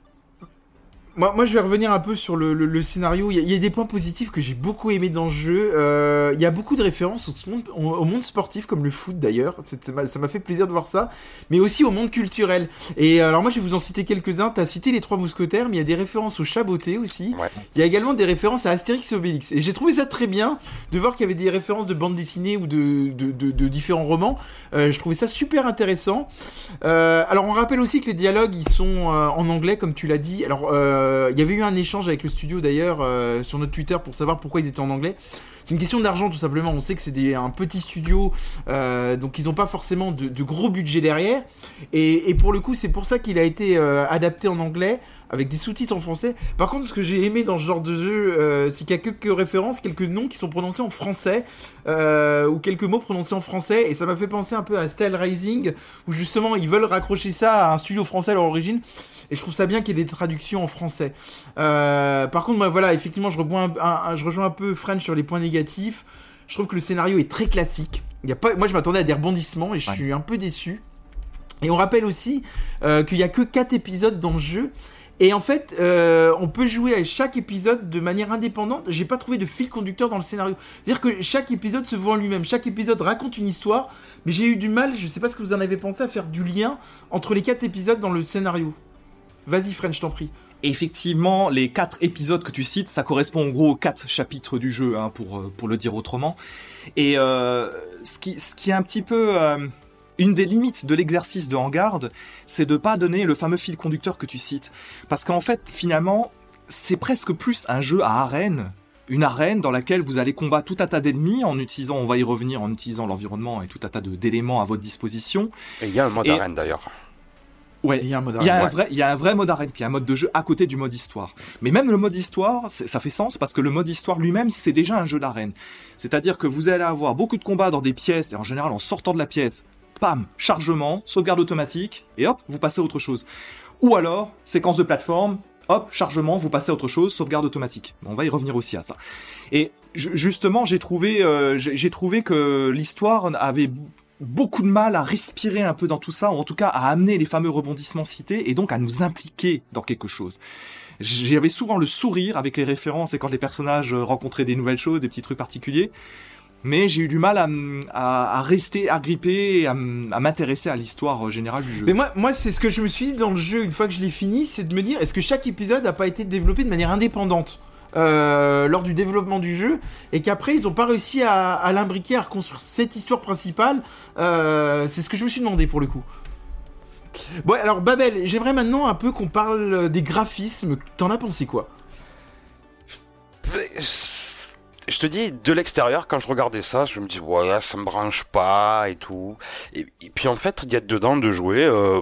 Moi, moi, je vais revenir un peu sur le, le, scénario. Il y, a, des points positifs que j'ai beaucoup aimé dans le jeu. Euh, il y a beaucoup de références au monde, au monde sportif, comme le foot d'ailleurs. Ça m'a fait plaisir de voir ça. Mais aussi au monde culturel. Et alors moi, je vais vous en citer quelques-uns. Tu as cité les trois mousquetaires, mais il y a des références au chaboté aussi. Il y a également des références à Astérix et Obélix. Et j'ai trouvé ça très bien de voir qu'il y avait des références de bandes dessinées ou de, de, de, différents romans. Euh, je trouvais ça super intéressant. Euh, alors on rappelle aussi que les dialogues, ils sont en anglais, comme tu l'as dit. Alors... Euh, il y avait eu un échange avec le studio d'ailleurs euh, sur notre Twitter pour savoir pourquoi ils étaient en anglais. C'est une question d'argent tout simplement. On sait que c'est un petit studio, euh, donc ils n'ont pas forcément de, gros budget derrière. Et, pour le coup, c'est pour ça qu'il a été adapté en anglais avec des sous-titres en français. Par contre, ce que j'ai aimé dans ce genre de jeu, euh, c'est qu'il y a quelques références, quelques noms qui sont prononcés en français, euh, ou quelques mots prononcés en français, et ça m'a fait penser un peu à Style Rising, où justement ils veulent raccrocher ça à un studio français à leur origine, et je trouve ça bien qu'il y ait des traductions en français. Euh, par contre, voilà, effectivement, je rejoins un peu French sur les points négatifs. Je trouve que le scénario est très classique. Il y a pas, moi, je m'attendais à des rebondissements, et je suis un peu déçu. Et on rappelle aussi qu'il y a que 4 épisodes dans le jeu. Et en fait, euh, on peut jouer à chaque épisode de manière indépendante. J'ai pas trouvé de fil conducteur dans le scénario. C'est-à-dire que chaque épisode se voit en lui-même. Chaque épisode raconte une histoire. Mais j'ai eu du mal, je sais pas ce que vous en avez pensé, à faire du lien entre les quatre épisodes dans le scénario. Vas-y, French, t'en prie. Effectivement, les quatre épisodes que tu cites, ça correspond en gros aux quatre chapitres du jeu, hein, pour, euh, pour le dire autrement. Et euh, ce, qui, ce qui est un petit peu... Une des limites de l'exercice de Hangarde, c'est de pas donner le fameux fil conducteur que tu cites. Parce qu'en fait, finalement, c'est presque plus un jeu à arène une arène dans laquelle vous allez combattre tout un tas d'ennemis en utilisant, on va y revenir, en utilisant l'environnement et tout un tas d'éléments à votre disposition. Et il y a un mode arène d'ailleurs. Ouais, il y a un mode Il y a un vrai, il y a un vrai mode arène qui est un mode de jeu à côté du mode histoire. Mais même le mode histoire, ça fait sens parce que le mode histoire lui-même, c'est déjà un jeu d'arène. C'est-à-dire que vous allez avoir beaucoup de combats dans des pièces et en général en sortant de la pièce, pam, chargement, sauvegarde automatique, et hop, vous passez à autre chose. Ou alors, séquence de plateforme, hop, chargement, vous passez à autre chose, sauvegarde automatique. On va y revenir aussi à ça. Et justement, j'ai trouvé, euh, j'ai trouvé que l'histoire avait beaucoup de mal à respirer un peu dans tout ça, ou en tout cas à amener les fameux rebondissements cités, et donc à nous impliquer dans quelque chose. J'avais souvent le sourire avec les références et quand les personnages rencontraient des nouvelles choses, des petits trucs particuliers mais j'ai eu du mal à, rester agrippé et à, m'intéresser à l'histoire générale du jeu. Mais moi, moi c'est ce que je me suis dit dans le jeu une fois que je l'ai fini, c'est de me dire est-ce que chaque épisode n'a pas été développé de manière indépendante? Euh, lors du développement du jeu et qu'après ils n'ont pas réussi à, l'imbriquer, à reconstruire cette histoire principale. Euh, c'est ce que je me suis demandé pour le coup. Bon, alors Babel, j'aimerais maintenant un peu qu'on parle des graphismes. T'en as pensé quoi? Je te dis, de l'extérieur, quand je regardais ça, je me dis, voilà, ça me branche pas et tout. Et, puis en fait, il y a dedans de jouer, euh,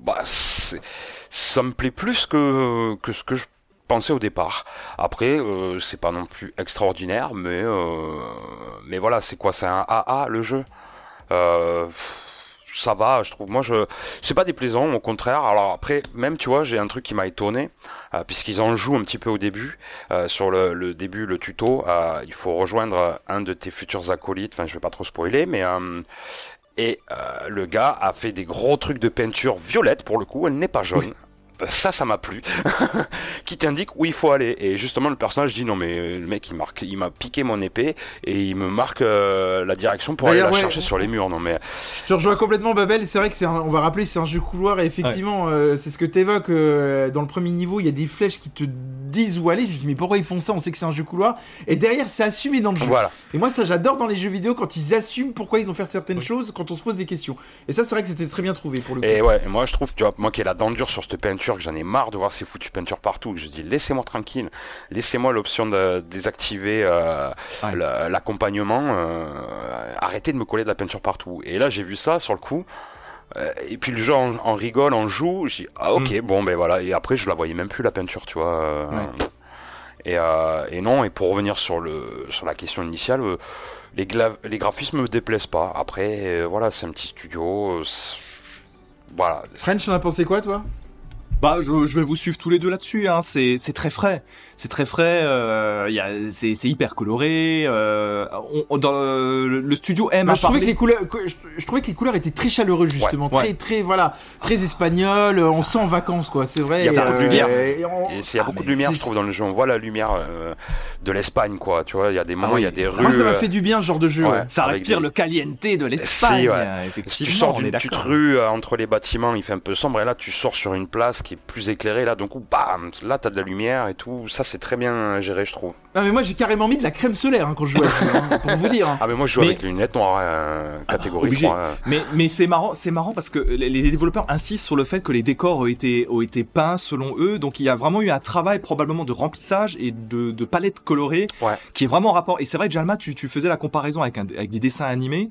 bah, ça me plaît plus que, que ce que je pensais au départ. Après, euh, c'est pas non plus extraordinaire, mais, euh, mais voilà, c'est quoi C'est un AA le jeu? Euh, ça va, je trouve. Moi, je, c'est pas déplaisant, au contraire. Alors après, même tu vois, j'ai un truc qui m'a étonné, euh, puisqu'ils en jouent un petit peu au début, euh, sur le, le, début, le tuto. Euh, il faut rejoindre un de tes futurs acolytes. Enfin, je vais pas trop spoiler, mais et le gars a fait des gros trucs de peinture violette pour le coup. Elle n'est pas jaune ça, ça m'a plu, qui t'indique où il faut aller. Et justement, le personnage dit non, mais le mec, il marque, il m'a piqué mon épée et il me marque euh, la direction pour aller la chercher sur les murs. Non, mais je te rejoins complètement, Babel. C'est vrai que c'est, on va rappeler, c'est un jeu couloir et effectivement, euh, c'est ce que t'évoques euh, dans le premier niveau. Il y a des flèches qui te disent où aller. Je me dis mais pourquoi ils font ça? On sait que c'est un jeu couloir. Et derrière, c'est assumé dans le jeu. Voilà. Et moi, ça, j'adore dans les jeux vidéo quand ils assument pourquoi ils ont fait certaines choses, quand on se pose des questions. Et ça, c'est vrai que c'était très bien trouvé pour le coup. Et ouais, moi, je trouve, tu vois, moi qui ai la dent dure sur cette peinture que j'en ai marre de voir ces foutues peintures partout. Je dis laissez-moi tranquille, laissez-moi l'option de désactiver euh, l'accompagnement, euh, arrêtez de me coller de la peinture partout. Et là j'ai vu ça sur le coup. Euh, et puis le jeu en, rigole, en joue. Je dis ah ok mm. bon ben voilà. Et après je la voyais même plus la peinture, tu vois. Et, et, non. Et pour revenir sur le sur la question initiale, les, les graphismes me déplaisent pas. Après voilà c'est un petit studio. voilà. French, en as pensé quoi toi? Bah, je, je, vais vous suivre tous les deux là-dessus. Hein. C'est, c'est très frais. C'est très frais. Euh, y a, c'est, c'est hyper coloré. Euh, on, dans le, le, studio aime. Bah, je trouvais que les couleurs, je, je, trouvais que les couleurs étaient très chaleureuses justement, ouais, très, très, voilà, très espagnol. On sent en vacances quoi. C'est vrai. Il y a beaucoup de lumière. Et il y a beaucoup de lumière, je trouve, dans le jeu. On voit la lumière euh, de l'Espagne, quoi. Tu vois, il y a des moments, il y a des rues. Moi, ça m'a fait du bien, ce genre de jeu. Ça respire des... le caliente de l'Espagne. Si, effectivement, tu sors d'une petite rue entre les bâtiments, il fait un peu sombre, et là, tu sors sur une place qui est plus éclairée là donc bam là t'as de la lumière et tout ça c'est très bien géré je trouve non mais moi j'ai carrément mis de la crème solaire hein, quand je jouais hein, pour vous dire hein. ah mais moi je joue mais... avec les lunettes noires euh, catégorie. 3 euh. mais mais c'est marrant c'est marrant parce que les, les, développeurs insistent sur le fait que les décors ont été ont été peints selon eux donc il y a vraiment eu un travail probablement de remplissage et de, de palette colorée ouais. qui est vraiment en rapport et c'est vrai Jalma tu, tu faisais la comparaison avec, un, avec des dessins animés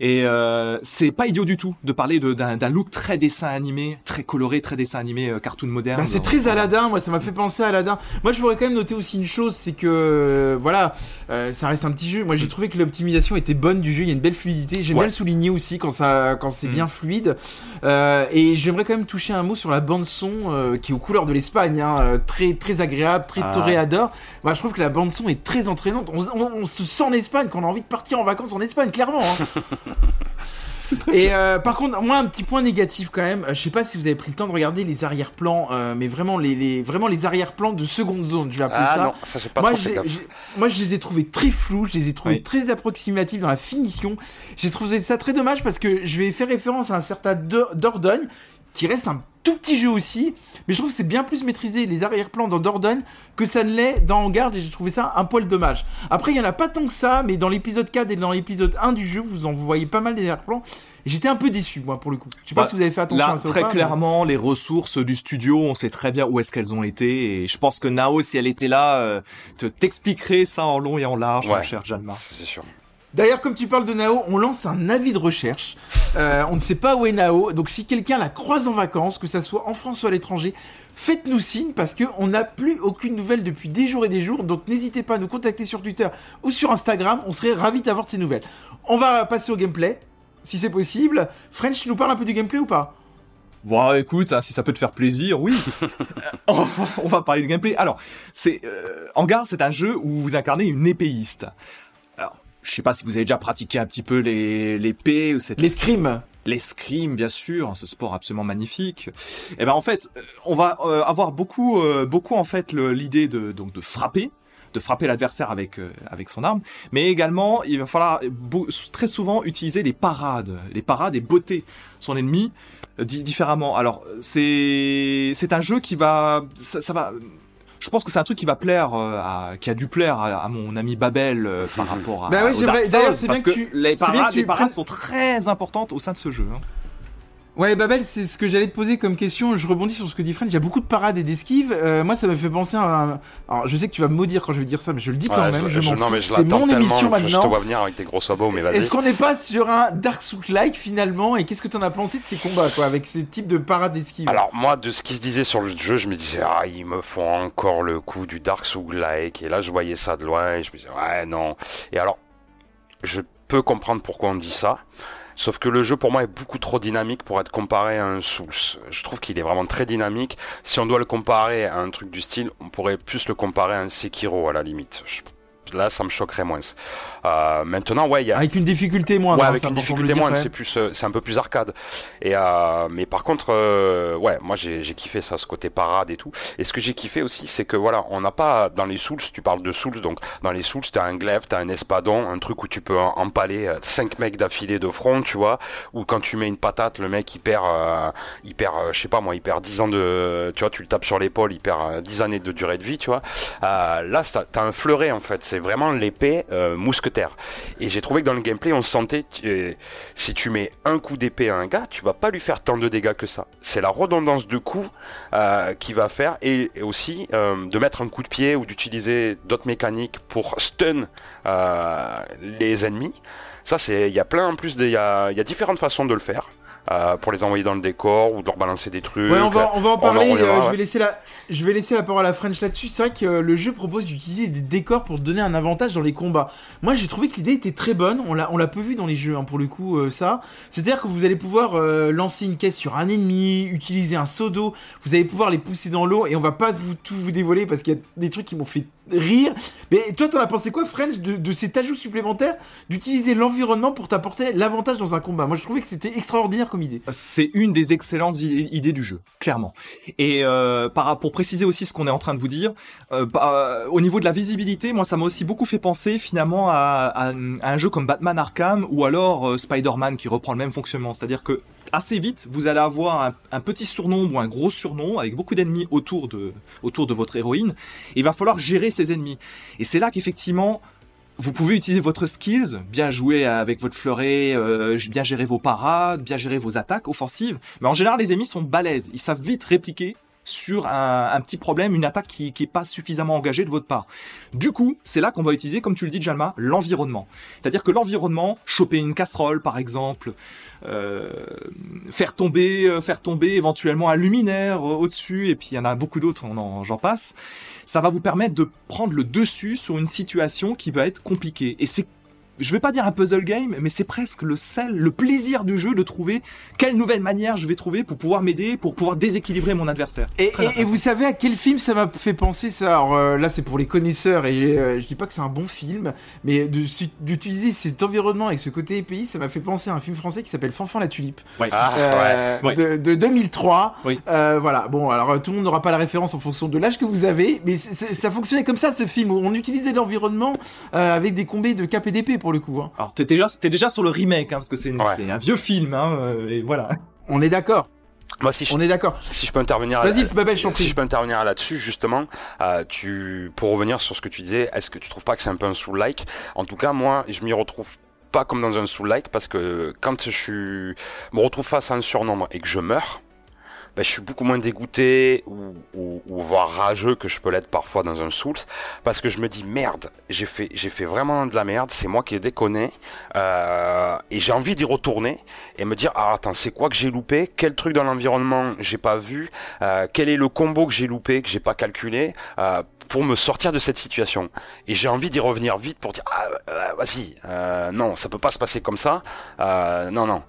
et euh, c'est pas idiot du tout de parler d'un look très dessin animé, très coloré, très dessin animé, euh, cartoon moderne. Bah, c'est très Aladdin, moi ça m'a fait penser à Aladdin. Moi je voudrais quand même noter aussi une chose, c'est que euh, voilà, euh, ça reste un petit jeu. Moi j'ai trouvé que l'optimisation était bonne du jeu, il y a une belle fluidité. J'aime Ouais. bien le souligner aussi quand ça, quand c'est Mm. bien fluide. Euh, et j'aimerais quand même toucher un mot sur la bande son euh, qui est aux couleurs de l'Espagne, hein, très très agréable, très Ah. toréador. Moi je trouve que la bande son est très entraînante. On, on- on se sent en Espagne, qu'on a envie de partir en vacances en Espagne, clairement. hein. Et euh, par contre, moi, un petit point négatif quand même. euh, Je sais pas si vous avez pris le temps de regarder les arrière-plans, euh, mais vraiment les, les vraiment les arrière-plans de seconde zone, je vais appeler ah ça. non ça j'ai pas moi, trop fait moi, je les ai trouvés très flous, je les ai trouvés Oui. très approximatifs dans la finition. J'ai trouvé ça très dommage parce que je vais faire référence à un certain Dor- Dordogne qui reste un tout petit jeu aussi, mais je trouve que c'est bien plus maîtrisé les arrière-plans dans Dordogne que ça ne l'est dans Vanguard et j'ai trouvé ça un poil dommage. Après, il y en a pas tant que ça, mais dans l'épisode 4 et dans l'épisode 1 du jeu, vous en voyez pas mal des arrière-plans. Et j'étais un peu déçu, moi, pour le coup. Je sais pas Bah, si vous avez fait attention Là, à ça très pas, mais- clairement, les ressources du studio, on sait très bien où est-ce qu'elles ont été. Et je pense que Nao, si elle était là, euh, te t'expliquerait ça en long et en large, mon Ouais. cher Jalmar. c'est sûr D'ailleurs, comme tu parles de Nao, on lance un avis de recherche. Euh, on ne sait pas où est Nao, donc si quelqu'un la croise en vacances, que ça soit en France ou à l'étranger, faites-nous signe parce que on n'a plus aucune nouvelle depuis des jours et des jours. Donc n'hésitez pas à nous contacter sur Twitter ou sur Instagram. On serait ravis d'avoir de ces nouvelles. On va passer au gameplay, si c'est possible. French, tu nous parles un peu du gameplay ou pas? Bon, écoute, hein, si ça peut te faire plaisir, oui. on on va parler du gameplay. Alors, c'est euh, Hangar, c'est un jeu où vous incarnez une épéiste. Je sais pas si vous avez déjà pratiqué un petit peu les l'épée ou cette L'escrime. l'escrime, bien sûr, ce sport absolument magnifique. Et ben en fait, on va euh, avoir beaucoup, euh, beaucoup en fait l'idée de donc de frapper, de frapper l'adversaire avec euh, avec son arme, mais également il va falloir très souvent utiliser des parades, les parades et botter son ennemi euh, di- différemment. Alors c'est c'est un jeu qui va ça, ça va je pense que c'est un truc qui va plaire, euh, à, qui a dû plaire à, à mon ami Babel euh, par rapport à. Bah ouais, d'ailleurs, c'est bien que, que tu- les parades, les parades sont très importantes au sein de ce jeu. hein. Ouais, Babel, c'est ce que j'allais te poser comme question. Je rebondis sur ce que dit French. Il y a beaucoup de parades et d'esquives. Euh, moi, ça me fait penser à. un- Alors, je sais que tu vas me maudire quand je vais dire ça, mais je le dis quand Ouais, même. Je, je- m'en non fous. mais je C'est mon émission je te maintenant. vois venir avec tes gros sabots mais vas-y Est-ce qu'on n'est pas sur un Dark Souls-like finalement? Et qu'est-ce que t'en as pensé de ces combats, quoi, avec ces types de parades d'esquive Alors moi, de ce qui se disait sur le jeu, je me disais ah ils me font encore le coup du Dark Souls-like et là je voyais ça de loin et je me disais ouais non. Et alors je peux comprendre pourquoi on dit ça. Sauf que le jeu pour moi est beaucoup trop dynamique pour être comparé à un Souls. Je trouve qu'il est vraiment très dynamique. Si on doit le comparer à un truc du style, on pourrait plus le comparer à un Sekiro à la limite. Là, ça me choquerait moins. Euh, maintenant, ouais, il y a, Avec une difficulté moindre. Ouais, hein, avec c'est une difficulté moindre, quand c'est même. plus, euh, c'est un peu plus arcade. Et euh, mais par contre, euh, ouais, moi j'ai j'ai kiffé ça, ce côté parade et tout. Et ce que j'ai kiffé aussi, c'est que voilà, on n'a pas dans les Souls, tu parles de Souls, donc dans les Souls, t'as un glaive, t'as un espadon, un truc où tu peux empaler euh, cinq mecs d'affilée de front, tu vois. Ou quand tu mets une patate, le mec il perd, euh, il perd, je sais pas moi, il perd 10 ans de, tu vois, tu le tapes sur l'épaule, il perd euh, 10 années de durée de vie, tu vois. Euh, là, t'as un fleuret en fait, c'est vraiment l'épée euh, mousquetaire. Et j'ai trouvé que dans le gameplay, on sentait, euh, si tu mets un coup d'épée à un gars, tu vas pas lui faire tant de dégâts que ça. C'est la redondance de coups euh, qui va faire, et, et aussi de mettre un coup de pied ou d'utiliser d'autres mécaniques pour stun les ennemis. Ça, c'est, il y a plein en plus, il y a, y a différentes façons de le faire. euh, pour les envoyer dans le décor ou de leur balancer des trucs. Ouais, on va, on va en On en parler. euh, Je vais laisser la, je vais laisser la parole à French là-dessus. C'est vrai que euh, le jeu propose d'utiliser des décors pour donner un avantage dans les combats. Moi, j'ai trouvé que l'idée était très bonne. On l'a, on peu vu dans les jeux, hein, pour le coup, euh, ça. C'est-à-dire que vous allez pouvoir euh, lancer une caisse sur un ennemi, utiliser un seau d'eau. Vous allez pouvoir les pousser dans l'eau et on va pas tout vous dévoiler parce qu'il y a des trucs qui m'ont fait rire. Mais toi, t'en as pensé quoi, French, de, cet ajout supplémentaire d'utiliser l'environnement pour t'apporter l'avantage dans un combat? Moi, je trouvais que c'était extraordinaire comme idée. C'est une des excellentes idées du jeu, clairement. Et euh, pour préciser aussi ce qu'on est en train de vous dire, euh, bah, au niveau de la visibilité, moi ça m'a aussi beaucoup fait penser finalement à, un jeu comme Batman Arkham ou alors euh, Spider-Man qui reprend le même fonctionnement. C'est-à-dire que assez vite, vous allez avoir un, petit surnombre ou un gros surnom avec beaucoup d'ennemis autour de, autour de votre héroïne. Il va falloir gérer ces ennemis. Et c'est là qu'effectivement, vous pouvez utiliser votre skills, bien jouer avec votre fleuret, euh, bien gérer vos parades, bien gérer vos attaques offensives. Mais en général, les ennemis sont balèzes. Ils savent vite répliquer sur un, petit problème, une attaque qui, qui est pas suffisamment engagée de votre part. Du coup, c'est là qu'on va utiliser, comme tu le dis, Jalma, l'environnement. C'est-à-dire que l'environnement, choper une casserole, par exemple, euh, faire tomber, euh, faire tomber éventuellement un luminaire euh, au-dessus, et puis il y en a beaucoup d'autres, j'en passe. Ça va vous permettre de prendre le dessus sur une situation qui va être compliquée. Et c'est je vais pas dire un puzzle game, mais c'est presque le sel, le plaisir du jeu de trouver quelle nouvelle manière je vais trouver pour pouvoir m'aider, pour pouvoir déséquilibrer mon adversaire. Et, vous savez à quel film ça m'a fait penser ça? Alors euh, là c'est pour les connaisseurs et euh, je dis pas que c'est un bon film, mais d'utiliser cet environnement avec ce côté épais, ça m'a fait penser à un film français qui s'appelle Fanfan la tulipe Ouais. Ah, ouais. euh, de, de 2003. Oui. Euh, voilà. Bon alors tout le monde n'aura pas la référence en fonction de l'âge que vous avez, mais ça fonctionnait comme ça ce film où on utilisait l'environnement euh, avec des combats de cap et d'épée pour le coup. hein. Alors t'es déjà, t'es déjà sur le remake, hein, parce que c'est, une- Ouais. c'est un vieux film, hein, euh, et voilà. On est d'accord. Moi, si je, On est d'accord. si je peux intervenir. Vas-y Babel, je Si je peux intervenir là-dessus, justement, euh, tu, pour revenir sur ce que tu disais, est-ce que tu trouves pas que c'est un peu un soul-like En tout cas, moi, je m'y retrouve pas comme dans un soul-like parce que quand je suis, me retrouve face à un surnombre et que je meurs, ben, je suis beaucoup moins dégoûté ou, voire rageux que je peux l'être parfois dans un Souls parce que je me dis merde, j'ai fait, j'ai vraiment de la merde, c'est moi qui ai déconné euh, et j'ai envie d'y retourner et me dire ah attends c'est quoi que j'ai loupé, quel truc dans l'environnement j'ai pas vu, euh, quel est le combo que j'ai loupé que j'ai pas calculé? Euh, pour me sortir de cette situation. Et j'ai envie d'y revenir vite pour dire ah euh, vas-y euh, non ça peut pas se passer comme ça. Euh, non non.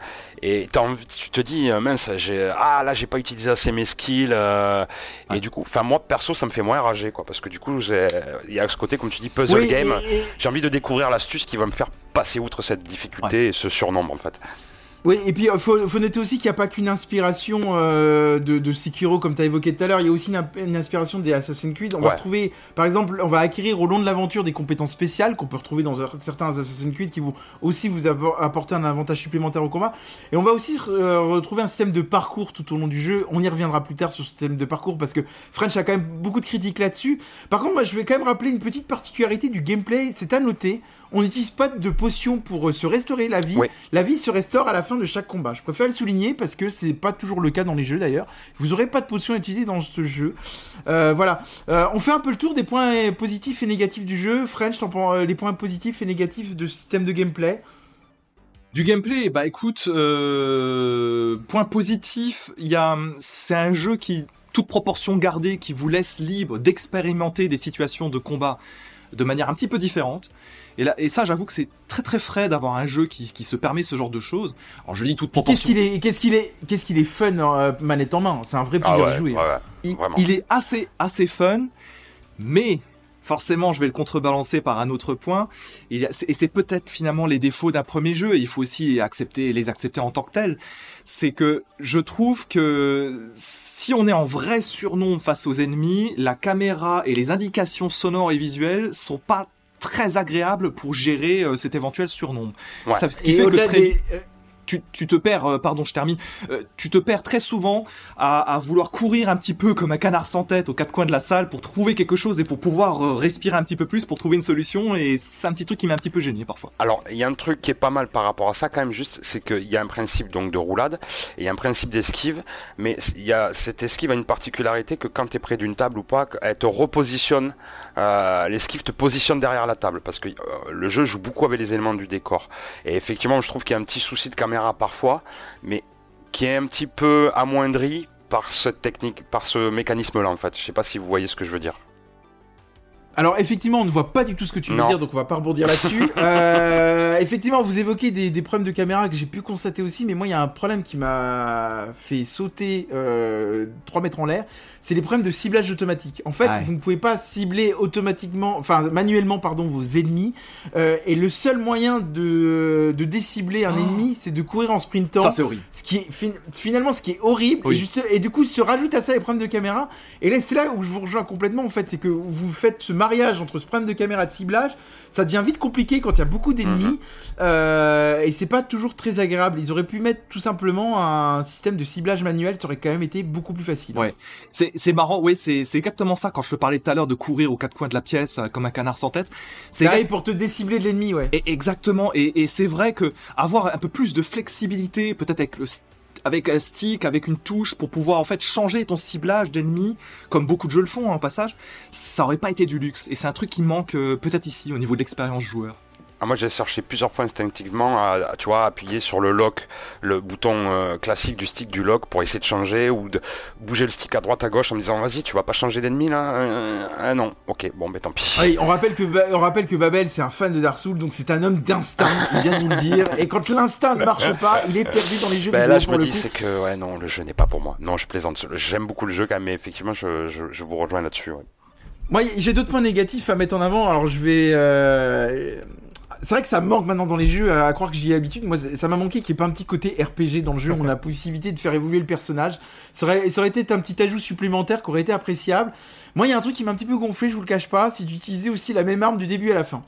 Et envie- tu te dis euh, mince j'ai ah là j'ai pas utilisé assez mes skills euh, et du coup enfin moi perso ça me fait moins rager quoi parce que du coup il y a ce côté comme tu dis puzzle Oui, game. et- j'ai envie de découvrir l'astuce qui va me faire passer outre cette difficulté et ce surnombre en fait Oui, et puis il faut, faut noter aussi qu'il n'y a pas qu'une inspiration euh, de, de Sekiro comme tu as évoqué tout à l'heure, il y a aussi une, inspiration des Assassin's Creed. On va retrouver, par exemple, on va acquérir au long de l'aventure des compétences spéciales qu'on peut retrouver dans cer- certains Assassin's Creed qui vont aussi vous appor- apporter un avantage supplémentaire au combat. Et on va aussi euh, retrouver un système de parcours tout au long du jeu. On y reviendra plus tard sur ce système de parcours parce que French a quand même beaucoup de critiques là-dessus. Par contre, moi je vais quand même rappeler une petite particularité du gameplay, c'est à noter. On n'utilise pas de potions pour euh, se restaurer la vie. Oui. La vie se restaure à la fin de chaque combat. Je préfère le souligner parce que c'est pas toujours le cas dans les jeux d'ailleurs. Vous aurez pas de potions à utiliser dans ce jeu. Euh, voilà. Euh, on fait un peu le tour des points positifs et négatifs du jeu. French, euh, les points positifs et négatifs de ce système de gameplay? Du gameplay, bah écoute, euh, point positif, il y a, c'est un jeu qui, toute proportion gardée, qui vous laisse libre d'expérimenter des situations de combat de manière un petit peu différente. Et là, et ça, j'avoue que c'est très très frais d'avoir un jeu qui, qui se permet ce genre de choses. Alors je dis toute Puis Qu'est-ce proportion. qu'il est, qu'est-ce qu'il est, qu'est-ce qu'il est fun euh, manette en main. C'est un vrai ah plaisir ouais, à jouer. ouais, ouais. il, est assez assez fun, mais forcément, je vais le contrebalancer par un autre point. Et c'est peut-être finalement les défauts d'un premier jeu. Et il faut aussi accepter les accepter en tant que tels. C'est que je trouve que si on est en vrai surnom face aux ennemis, la caméra et les indications sonores et visuelles sont pas très agréables pour gérer euh, cet éventuel surnom. Ouais. Ça, ce qui Et fait que au-delà très des- vite- tu, te perds, euh, pardon, je termine, euh, tu te perds très souvent à, vouloir courir un petit peu comme un canard sans tête aux quatre coins de la salle pour trouver quelque chose et pour pouvoir euh, respirer un petit peu plus pour trouver une solution et c'est un petit truc qui m'a un petit peu gêné parfois. Alors, il y a un truc qui est pas mal par rapport à ça quand même juste, c'est qu'il y a un principe donc de roulade et un principe d'esquive, mais y a cette esquive a une particularité que quand tu es près d'une table ou pas, elle te repositionne, l'esquive te positionne derrière la table parce que le jeu joue beaucoup avec les éléments du décor. Et effectivement, je trouve qu'il y a un petit souci de parfois, mais qui est un petit peu amoindri par cette technique, par ce mécanisme-là en fait. Je sais pas si vous voyez ce que je veux dire. Alors effectivement, on ne voit pas du tout ce que tu veux dire, donc on va pas rebondir là-dessus. euh, effectivement, vous évoquez des, des problèmes de caméra que j'ai pu constater aussi, mais moi il y a un problème qui m'a fait sauter euh, 3 mètres en l'air, c'est les problèmes de ciblage automatique. En fait, Ouais. vous ne pouvez pas cibler automatiquement, enfin manuellement pardon, vos ennemis, euh, et le seul moyen de, de décibler un Oh. ennemi, c'est de courir en sprintant. Ça c'est horrible. Ce qui est fin- finalement ce qui est horrible Oui. et, juste, et du coup se rajoute à ça les problèmes de caméra et là c'est là où je vous rejoins complètement en fait c'est que vous faites ce mariage entre ce problème de caméra et de ciblage ça devient vite compliqué quand il y a beaucoup d'ennemis euh, et c'est pas toujours très agréable ils auraient pu mettre tout simplement un système de ciblage manuel ça aurait quand même été beaucoup plus facile Ouais. C'est marrant, oui, c'est c'est exactement ça quand je te parlais tout à l'heure de courir aux quatre coins de la pièce euh, comme un canard sans tête. C'est pareil pour te décibler de l'ennemi ouais Et exactement, et, et c'est vrai que avoir un peu plus de flexibilité, peut-être avec le avec un stick, avec une touche, pour pouvoir en fait changer ton ciblage d'ennemis, comme beaucoup de jeux le font hein, au passage, ça aurait pas été du luxe. Et c'est un truc qui manque euh, peut-être ici au niveau de l'expérience joueur. Ah, moi, j'ai cherché plusieurs fois instinctivement à, tu vois, appuyer sur le lock, le bouton euh, classique du stick du lock pour essayer de changer ou de bouger le stick à droite à gauche en me disant vas-y, tu vas pas changer d'ennemi là Euh, Ah non, ok, bon, ben tant pis. Oui, on rappelle que Ba- on rappelle que Babel c'est un fan de Dark Souls donc c'est un homme d'instinct il vient de nous le dire et quand l'instinct ne marche pas il est perdu dans les jeux Ben vidéo là, je pour me dis c'est que ouais non, le jeu n'est pas pour moi. Non, je plaisante. J'aime beaucoup le jeu quand même, mais effectivement, je, je, je vous rejoins là-dessus. Ouais. Moi, j'ai d'autres points négatifs à mettre en avant. Alors, je vais. euh, C'est vrai que ça me manque maintenant dans les jeux, à croire que j'y ai l'habitude. Moi, ça m'a manqué qu'il n'y ait pas un petit côté RPG dans le jeu. où On a la possibilité de faire évoluer le personnage. Ça aurait, ça aurait été un petit ajout supplémentaire qui aurait été appréciable. Moi, il y a un truc qui m'a un petit peu gonflé, je vous le cache pas, c'est d'utiliser aussi la même arme du début à la fin.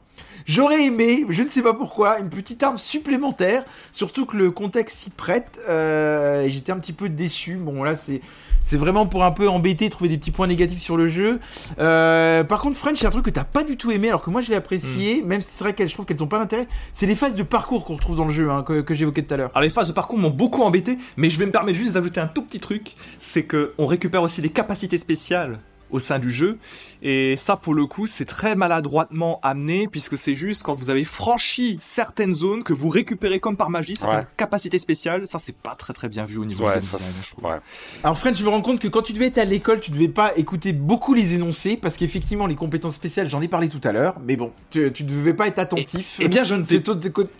J'aurais aimé, je ne sais pas pourquoi, une petite arme supplémentaire, surtout que le contexte s'y prête. Euh, J'étais un petit peu déçu. Bon, là, c'est c'est vraiment pour un peu embêter, trouver des petits points négatifs sur le jeu. Euh, par contre, French, c'est un truc que t'as pas du tout aimé, alors que moi, je l'ai apprécié, même si c'est vrai qu'elles, je trouve qu'elles ont pas d'intérêt. C'est les phases de parcours qu'on retrouve dans le jeu, hein, que, que j'évoquais tout à l'heure. Alors les phases de parcours m'ont beaucoup embêté, mais je vais me permettre juste d'ajouter un tout petit truc, c'est que on récupère aussi des capacités spéciales au sein du jeu, et ça pour le coup c'est très maladroitement amené, puisque c'est juste quand vous avez franchi certaines zones que vous récupérez comme par magie certaines Ouais. capacités spéciales, ça c'est pas très très bien vu au niveau Ouais, du ça, design, je trouve. ouais. Alors French, je me rends compte que quand tu devais être à l'école, tu devais pas écouter beaucoup les énoncés, parce qu'effectivement, les compétences spéciales, j'en ai parlé tout à l'heure, mais bon, tu, tu devais pas être attentif. Eh bien, je ne t'ai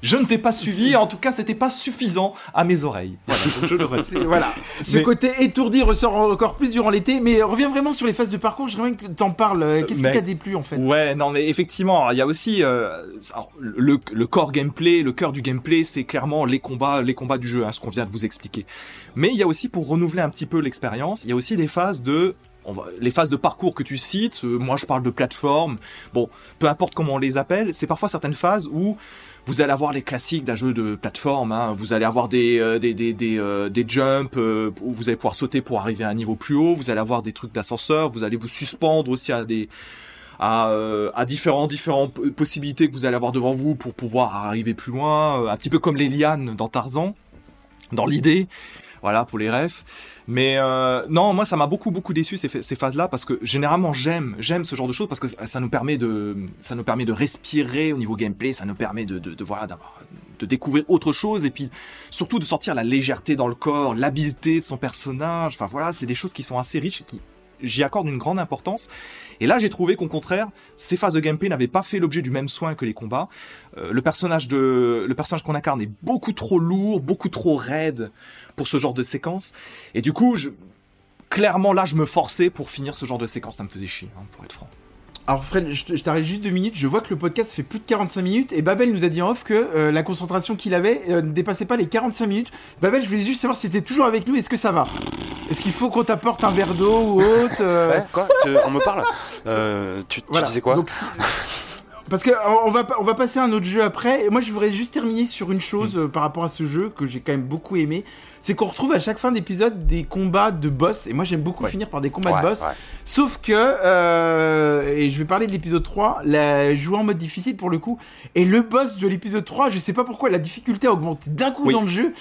je ne pas suivi, en tout cas c'était pas suffisant à mes oreilles. Voilà, je le voilà. Ce Mais- côté étourdi ressort encore plus durant l'été, mais reviens vraiment sur les phases de parcours, j'aimerais que t'en parles. Euh, Qu'est-ce qui t'a déplu en fait? Ouais, non, mais effectivement, il y a aussi euh, le, le core gameplay, le cœur du gameplay, c'est clairement les combats, les combats du jeu, hein, ce qu'on vient de vous expliquer. Mais il y a aussi pour renouveler un petit peu l'expérience, il y a aussi des phases de on va- les phases de parcours que tu cites, euh, moi je parle de plateforme, bon, peu importe comment on les appelle, c'est parfois certaines phases où vous allez avoir les classiques d'un jeu de plateforme, hein, vous allez avoir des, euh, euh, jumps euh, où vous allez pouvoir sauter pour arriver à un niveau plus haut, vous allez avoir des trucs d'ascenseur, vous allez vous suspendre aussi à des, à, à différents différentes possibilités que vous allez avoir devant vous pour pouvoir arriver plus loin, un petit peu comme les lianes dans Tarzan, dans l'idée, voilà pour les refs. Mais euh, non, moi ça m'a beaucoup beaucoup déçu ces, phases-là parce que généralement j'aime j'aime ce genre de choses parce que ça, nous permet de ça nous permet de respirer au niveau gameplay, ça nous permet de de, de voilà de découvrir autre chose et puis surtout de sortir la légèreté dans le corps, l'habileté de son personnage. Enfin voilà, c'est des choses qui sont assez riches et qui j'y accorde une grande importance. Et là, j'ai trouvé qu'au contraire, ces phases de gameplay n'avaient pas fait l'objet du même soin que les combats. Euh, le personnage de, le personnage qu'on incarne est beaucoup trop lourd, beaucoup trop raide pour ce genre de séquence. Et du coup, clairement, là, je me forçais pour finir ce genre de séquence. Ça me faisait chier, hein, pour être franc. Alors Fred, je, te- je t'arrête juste deux minutes. Je vois que le podcast fait plus de 45 minutes et Babel nous a dit en off que euh, la concentration qu'il avait euh, ne dépassait pas les 45 minutes. Babel, je voulais juste savoir si t'étais toujours avec nous. Est-ce que ça va? Est-ce qu'il faut qu'on t'apporte un verre d'eau ou autre euh, Ouais, quoi? Tu- On me parle Tu, tu Voilà. disais quoi? Donc, si- Parce que on on va on va passer à un autre jeu après. Et moi, je voudrais juste terminer sur une chose euh, par rapport à ce jeu que j'ai quand même beaucoup aimé. C'est qu'on retrouve à chaque fin d'épisode des combats de boss. Et moi, j'aime beaucoup Ouais. finir par des combats Ouais, de boss. ouais. Sauf que, euh, et je vais parler de l'épisode 3, la jouer en mode difficile pour le coup, et le boss de l'épisode 3, je sais pas pourquoi la difficulté a augmenté d'un coup Oui. dans le jeu,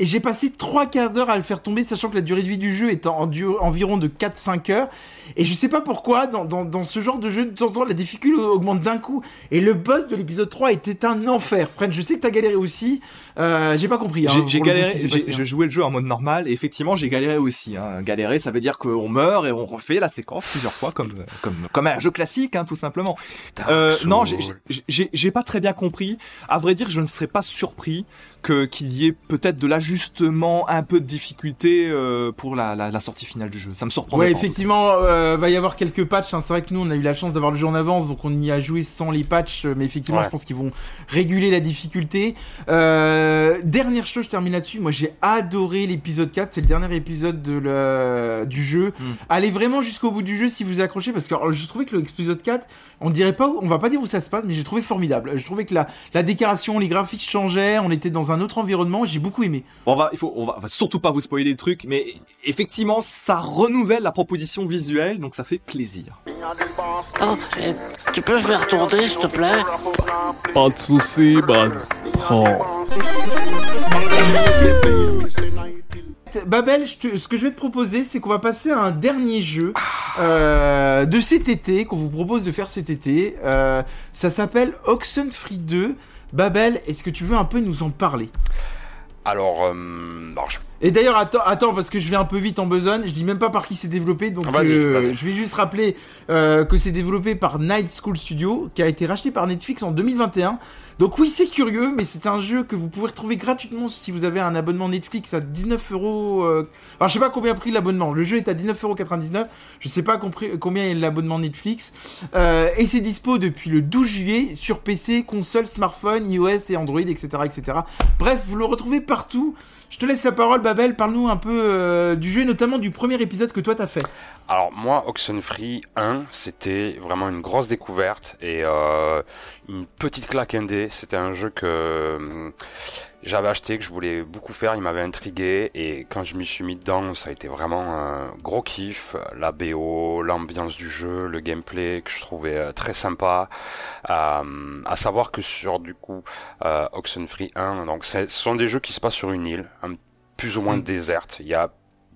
et j'ai passé trois quarts d'heure à le faire tomber, sachant que la durée de vie du jeu est en, environ de 4-5 heures. Et je sais pas pourquoi, dans, dans, dans, ce genre de jeu, de temps en temps, la difficulté augmente d'un coup. Et le boss de l'épisode 3 était un enfer. Fred, je sais que t'as galéré aussi. Euh, j'ai pas compris. Hein, j'ai galéré, je jouais le jeu en mode normal, et effectivement, j'ai galéré aussi. Hein. Galérer, ça veut dire qu'on meurt et on refait la séquence plusieurs fois, comme, comme, comme un jeu classique, hein, tout simplement. Euh, non, j'ai pas très bien compris. À vrai dire, je ne serais pas surpris que qu'il y ait peut-être de l'ajustement, un peu de difficulté euh, pour la, la, la, sortie finale du jeu. Ça me surprend. Ouais, effectivement, euh, va y avoir quelques patchs. Hein. C'est vrai que nous, on a eu la chance d'avoir le jeu en avance, donc on y a joué sans les patchs. Mais effectivement, je pense qu'ils vont réguler la difficulté. Euh, dernière chose, je termine là-dessus. Moi, j'ai adoré l'épisode 4. C'est le dernier épisode de le, du jeu. Hmm. Allez vraiment jusqu'au bout du jeu si vous accrochez, parce que je trouvais que l'épisode 4, on dirait pas, on va pas dire où ça se passe, mais j'ai trouvé formidable. Je trouvais que la, la décoration, les graphiques changeaient. On était dans un autre environnement. J'ai beaucoup aimé. On va, il faut, on va, surtout pas vous spoiler le truc, mais effectivement, ça renouvelle la proposition visuelle, donc ça fait plaisir. Oh, tu peux faire tourner, s'il te plaît? Pas de soucis, man. Oh. Babel, ce que je vais te proposer, c'est qu'on va passer à un dernier jeu euh, de cet été, qu'on vous propose de faire cet été. Euh, ça s'appelle Oxenfree 2. Babel, est-ce que tu veux un peu nous en parler? Alors, euh, Et d'ailleurs, attends, attends, parce que je vais un peu vite en besogne. Je dis même pas par qui c'est développé, donc euh, je vais juste rappeler euh, que c'est développé par Night School Studio, qui a été racheté par Netflix en 2021. Donc oui, c'est curieux, mais c'est un jeu que vous pouvez retrouver gratuitement si vous avez un abonnement Netflix à 19 euros. Euh, alors je sais pas combien a pris l'abonnement. Le jeu est à 19,99€. Je sais pas combien est l'abonnement Netflix. Euh, et c'est dispo depuis le 12 juillet sur PC, console, smartphone, iOS et Android, etc., etc. Bref, vous le retrouvez partout. Je te laisse la parole, Babel. Parle-nous un peu euh, du jeu, et notamment du premier épisode que toi t'as fait. Alors moi, Oxenfree 1, c'était vraiment une grosse découverte et euh, une petite claque indé. C'était un jeu que euh, j'avais acheté, que je voulais beaucoup faire, il m'avait intrigué et quand je m'y suis mis dedans, ça a été vraiment un gros kiff. La BO, l'ambiance du jeu, le gameplay que je trouvais euh, très sympa. Euh, à savoir que sur du coup Oxenfree 1, donc ce sont des jeux qui se passent sur une île, un, plus ou moins mm. déserte. Il y a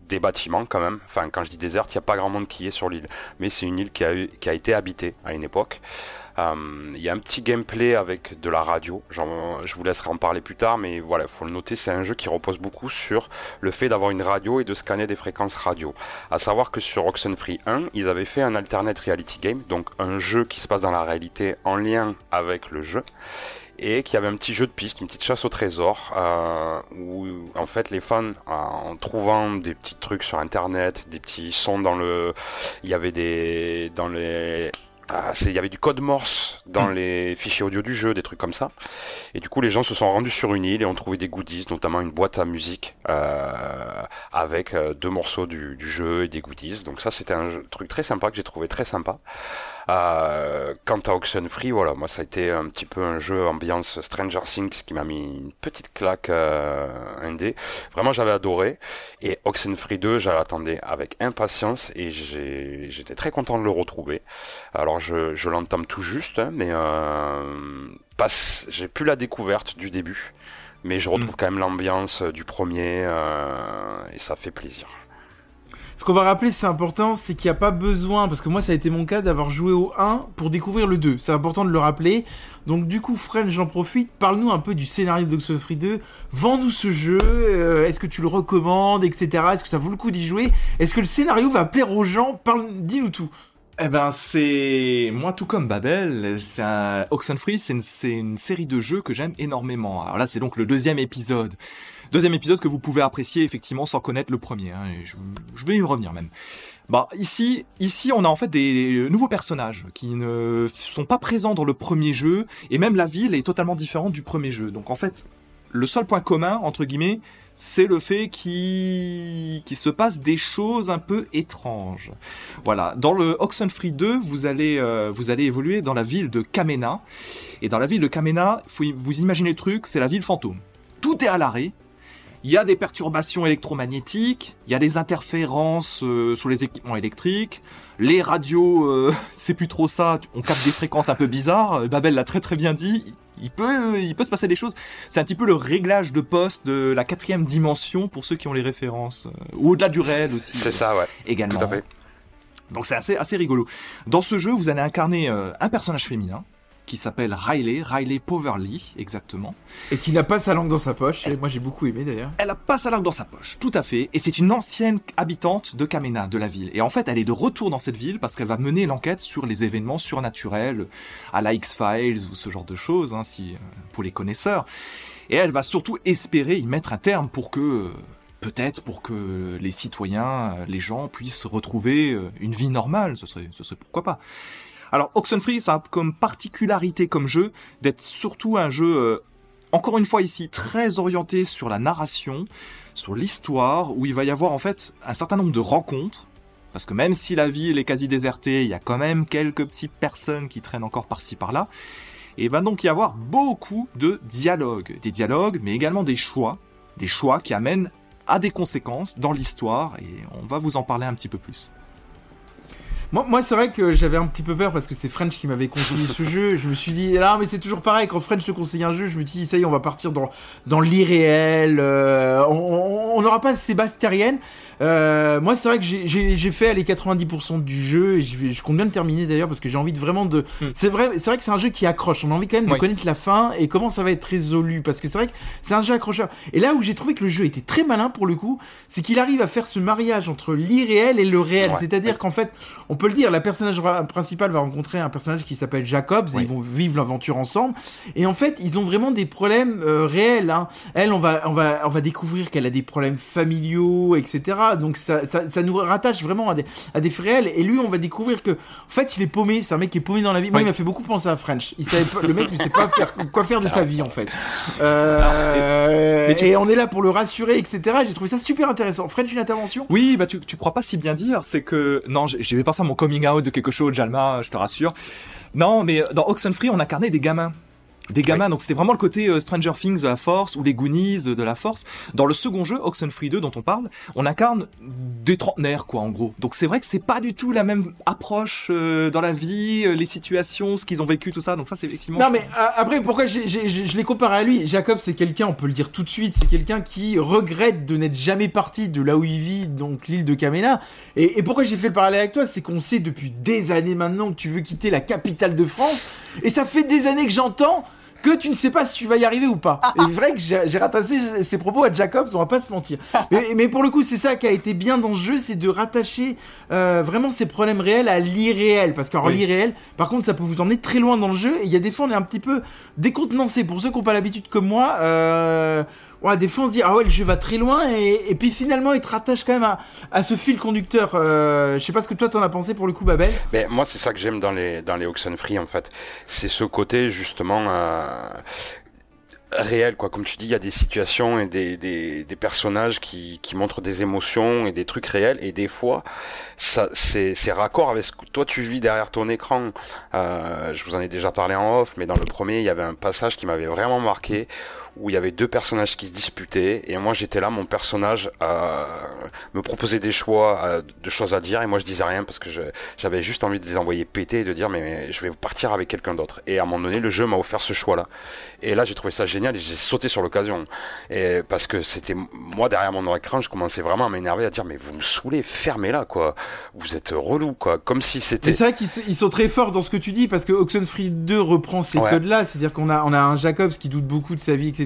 des bâtiments quand même. Enfin, quand je dis déserte, il n'y a pas grand monde qui est sur l'île, mais c'est une île qui a, été habitée à une époque. Euh, il y a un petit gameplay avec de la radio. Genre, je vous laisserai en parler plus tard, mais voilà, faut le noter. C'est un jeu qui repose beaucoup sur le fait d'avoir une radio et de scanner des fréquences radio. À savoir que sur Oxenfree 1, ils avaient fait un alternate reality game, donc un jeu qui se passe dans la réalité en lien avec le jeu et qui avait un petit jeu de piste, une petite chasse au trésor, euh, où en fait les fans, en trouvant des petits trucs sur internet, des petits sons dans le, il y avait des dans les ah, il y avait du code Morse dans hmm. les fichiers audio du jeu, des trucs comme ça. Et du coup, les gens se sont rendus sur une île et ont trouvé des goodies, notamment une boîte à musique euh, avec euh, deux morceaux du, du, jeu et des goodies. Donc ça, c'était un truc très sympa que j'ai trouvé très sympa. Euh, quant à Oxenfree, voilà, moi ça a été un petit peu un jeu ambiance Stranger Things qui m'a mis une petite claque euh, indé. Vraiment j'avais adoré. Et Oxenfree 2, j'attendais avec impatience et j'étais très content de le retrouver. Alors je, je l'entame tout juste, hein, mais euh, j'ai plus la découverte du début. Mais je retrouve mm. quand même l'ambiance du premier euh, et ça fait plaisir. Ce qu'on va rappeler, c'est important, c'est qu'il n'y a pas besoin, parce que moi ça a été mon cas, d'avoir joué au 1 pour découvrir le 2. C'est important de le rappeler. Donc du coup, Fred, j'en profite, parle-nous un peu du scénario d'Oxenfree 2. Vends-nous ce jeu, euh, est-ce que tu le recommandes, etc. Est-ce que ça vaut le coup d'y jouer? Est-ce que le scénario va plaire aux gens? Parle, dis-nous tout. Eh ben, c'est moi tout comme Babel. C'est un Oxenfree, c'est une, une série de jeux que j'aime énormément. Alors là, c'est donc le deuxième épisode. Deuxième épisode que vous pouvez apprécier effectivement sans connaître le premier. Hein, et je, vais y revenir même. Bah ici, ici on a en fait des nouveaux personnages qui ne sont pas présents dans le premier jeu et même la ville est totalement différente du premier jeu. Donc en fait, le seul point commun entre guillemets, c'est le fait qu'il se passe des choses un peu étranges. Voilà, dans le Oxenfree 2, vous allez euh, vous allez évoluer dans la ville de Kamena et dans la ville de Kamena, vous imaginez le truc, c'est la ville fantôme. Tout est à l'arrêt, il y a des perturbations électromagnétiques, il y a des interférences euh, sur les équipements électriques, les radios, euh, c'est plus trop ça, on capte des fréquences un peu bizarres, Babel l'a très très bien dit, il peut, il peut se passer des choses. C'est un petit peu le réglage de poste de la quatrième dimension pour ceux qui ont les références, euh, ou au-delà du réel aussi. C'est ça, ouais. Également. Tout à fait. Donc c'est assez, assez rigolo. Dans ce jeu, vous allez incarner euh, un personnage féminin qui s'appelle Riley, Riley Poverly, exactement. Et qui n'a pas sa langue dans sa poche. Et moi, j'ai beaucoup aimé d'ailleurs. Elle a pas sa langue dans sa poche, tout à fait. Et c'est une ancienne habitante de Kamena, de la ville. Et en fait, elle est de retour dans cette ville parce qu'elle va mener l'enquête sur les événements surnaturels, à la X-Files ou ce genre de choses, hein, si, euh, pour les connaisseurs. Et elle va surtout espérer y mettre un terme pour que, euh, peut-être pour que les citoyens, euh, les gens puissent retrouver une vie normale. Ce serait, ce serait pourquoi pas. Alors Oxenfree, ça a comme particularité comme jeu d'être surtout un jeu, euh, encore une fois ici, très orienté sur la narration, sur l'histoire, où il va y avoir en fait un certain nombre de rencontres. Parce que même si la ville est quasi désertée, il y a quand même quelques petites personnes qui traînent encore par-ci par-là. Et il va donc y avoir beaucoup de dialogues. Des dialogues, mais également des choix. Des choix qui amènent à des conséquences dans l'histoire. Et on va vous en parler un petit peu plus. Moi, moi c'est vrai que j'avais un petit peu peur parce que c'est French qui m'avait conseillé ce jeu. Je me suis dit, là, mais c'est toujours pareil. Quand French te conseille un jeu, je me dis, ça y est, on va partir dans, dans l'irréel. euh, on- n'aura pas Sébastérienne. Euh, moi, c'est vrai que j'ai- fait les 90% du jeu. Et je, compte bien le terminer d'ailleurs parce que j'ai envie de vraiment de. Hmm. C'est vrai, c'est vrai que c'est un jeu qui accroche. On a envie quand même de Oui. connaître la fin et comment ça va être résolu parce que c'est vrai que c'est un jeu accrocheur. Et là où j'ai trouvé que le jeu était très malin pour le coup, c'est qu'il arrive à faire ce mariage entre l'irréel et le réel. Ouais. C'est-à-dire qu'en fait, on peut le dire, la personnage principale va rencontrer un personnage qui s'appelle Jacobs et ils vont vivre l'aventure ensemble. Et en fait, ils ont vraiment des problèmes euh, réels. Hein. Elle, on va, on va, on va découvrir qu'elle a des problèmes familiaux, etc. Donc ça, ça, ça nous rattache vraiment à des, à des faits réels. Et lui, on va découvrir que, en fait, il est paumé. C'est un mec qui est paumé dans la vie. Moi, il m'a fait beaucoup penser à French. Il savait pas, le mec, il sait pas faire quoi faire de sa vie, en fait. Euh, mais tu- Et on est là pour le rassurer, etc. J'ai trouvé ça super intéressant. French, une intervention? Oui, bah tu, tu crois pas si bien dire, c'est que non, vais pas mon coming out de quelque chose, Jalma, je te rassure. Non, mais dans Oxenfree, on incarnait des gamins. Des gamins, donc c'était vraiment le côté euh, Stranger Things de la Force ou les Goonies de la Force. Dans le second jeu, Oxenfree 2 dont on parle, on incarne des trentenaires quoi en gros. Donc c'est vrai que c'est pas du tout la même approche euh, dans la vie, euh, les situations, ce qu'ils ont vécu, tout ça. Donc ça c'est effectivement. Non mais euh, après pourquoi j'ai- je les compare à lui? Jacob c'est quelqu'un on peut le dire tout de suite c'est quelqu'un qui regrette de n'être jamais parti de là où il vit donc l'île de Kamena et, et pourquoi j'ai fait le parallèle avec toi? C'est qu'on sait depuis des années maintenant que tu veux quitter la capitale de France et ça fait des années que j'entends que tu ne sais pas si tu vas y arriver ou pas. Et vrai que j'ai rattaché ces propos à Jacobs, on va pas se mentir. Mais, mais pour le coup, c'est ça qui a été bien dans ce jeu, c'est de rattacher euh, vraiment ces problèmes réels à l'irréel. Parce qu'en Oui. l'irréel, par contre, ça peut vous emmener très loin dans le jeu. Et il y a des fois, on est un petit peu décontenancé. Pour ceux qui n'ont pas l'habitude comme moi, euh, ouais, des fois, on se dit, ah ouais, le jeu va très loin. Et, puis finalement, il te rattache quand même à, à ce fil conducteur. Euh, je sais pas ce que toi, t'en as pensé pour le coup, Babel. Mais moi, c'est ça que j'aime dans les dans les Oxenfree en fait. C'est ce côté justement euh, réel quoi. Comme tu dis, il y a des situations et des des, des personnages qui qui montrent des émotions et des trucs réels et des fois ça c'est c'est raccord avec ce que toi tu vis derrière ton écran. Euh, je vous en ai déjà parlé en off, mais dans le premier, il y avait un passage qui m'avait vraiment marqué où il y avait deux personnages qui se disputaient et moi j'étais là, mon personnage euh, me proposait des choix, euh, de choses à dire et moi je disais rien parce que j'avais juste envie de les envoyer péter et de dire mais je vais partir avec quelqu'un d'autre. Et à un moment donné, le jeu m'a offert ce choix-là. Et là, j'ai trouvé ça génial et j'ai sauté sur l'occasion. Et parce que c'était moi derrière mon écran, je commençais vraiment à m'énerver à dire mais vous me saoulez, fermez-la quoi. Vous êtes relou quoi, comme si c'était c'est vrai qu'ils sont, très forts dans ce que tu dis parce que Oxenfree 2 reprend ces Ouais. codes-là, c'est-à-dire qu'on a, on a un Jacobs qui doute beaucoup de sa vie, etc.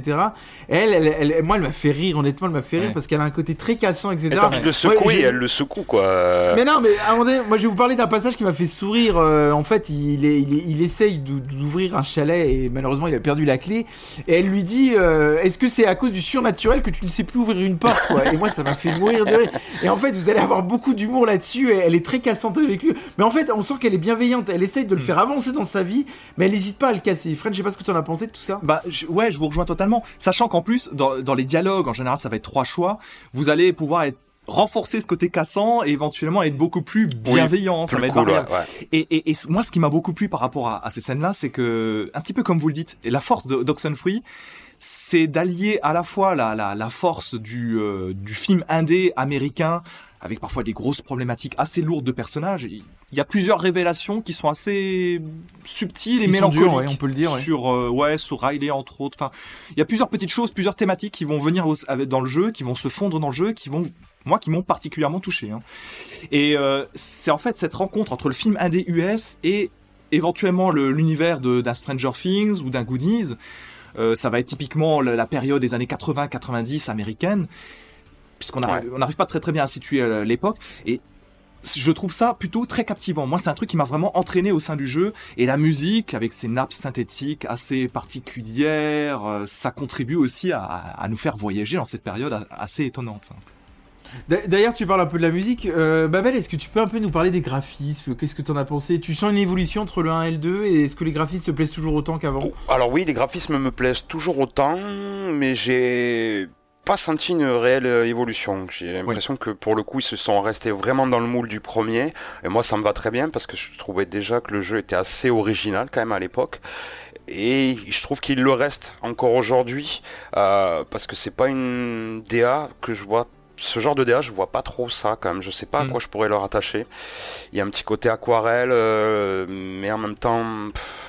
Elle, elle, elle- moi, elle m'a fait rire, honnêtement, elle m'a fait rire Ouais. parce qu'elle a un côté très cassant, etc. Et t'as envie de le secouer, et elle le secoue quoi. Mais non, mais à un moment donné, moi je vais vous parler d'un passage qui m'a fait sourire. euh, en fait, il, est, il, est- il essaye d'ou- d'ouvrir un chalet et malheureusement il a perdu la clé. Et elle lui dit euh, Est-ce que c'est à cause du surnaturel que tu ne sais plus ouvrir une porte quoi? Et moi ça m'a fait mourir de rire. Et en fait, vous allez avoir beaucoup d'humour là-dessus. Et elle est très cassante avec lui. Mais en fait, on sent qu'elle est bienveillante. Elle essaye de le faire avancer dans sa vie, mais elle n'hésite pas à le casser. Fred, je sais pas ce que tu en as pensé de tout ça. Bah je- ouais, je vous rejoins totalement. Sachant qu'en plus, dans, dans les dialogues, en général, ça va être trois choix. Vous allez pouvoir être renforcer ce côté cassant et éventuellement être beaucoup plus bienveillant. ça Plus va être cool, variable. ouais, ouais. Et, et, et moi, ce qui m'a beaucoup plu par rapport à, à ces scènes-là, c'est que, un petit peu comme vous le dites, la force de d'Oxenfree, c'est d'allier à la fois la, la, la force du, euh, du film indé américain, avec parfois des grosses problématiques assez lourdes de personnages. Il y a plusieurs révélations qui sont assez subtiles et mélancoliques ouais, on peut le dire, ouais. sur euh, ouais sur Riley entre autres. Enfin, il y a plusieurs petites choses, plusieurs thématiques qui vont venir avec- dans le jeu, qui vont se fondre dans le jeu, qui vont moi qui m'ont particulièrement touché. hein. Et euh, c'est en fait cette rencontre entre le film indé US et éventuellement le- l'univers de- d'un Stranger Things ou d'un Goonies. Euh, ça va être typiquement la, la période des années 80-90 américaine, puisqu'on n'arrive on n'arrive pas très très bien à situer euh, l'époque. Et je trouve ça plutôt très captivant. Moi, c'est un truc qui m'a vraiment entraîné au sein du jeu. Et la musique, avec ses nappes synthétiques assez particulières, euh, ça contribue aussi à, à nous faire voyager dans cette période assez étonnante. D'a- D'ailleurs, tu parles un peu de la musique. Euh, Babel, est-ce que tu peux un peu nous parler des graphismes? Qu'est-ce que t'en as pensé? Tu sens une évolution entre le 1 et le 2 Et est-ce que les graphismes te plaisent toujours autant qu'avant? Alors oui, les graphismes me plaisent toujours autant, mais j'ai pas senti une réelle euh, évolution. J'ai l'impression que pour le coup, ils se sont restés vraiment dans le moule du premier. Et moi, ça me va très bien parce que je trouvais déjà que le jeu était assez original quand même à l'époque. Et je trouve qu'il le reste encore aujourd'hui euh, parce que c'est pas une DA que je vois. Ce genre de DA, je vois pas trop ça quand même. Je sais pas à Mm. quoi je pourrais le rattacher. Il y a un petit côté aquarelle, euh, mais en même temps. pff,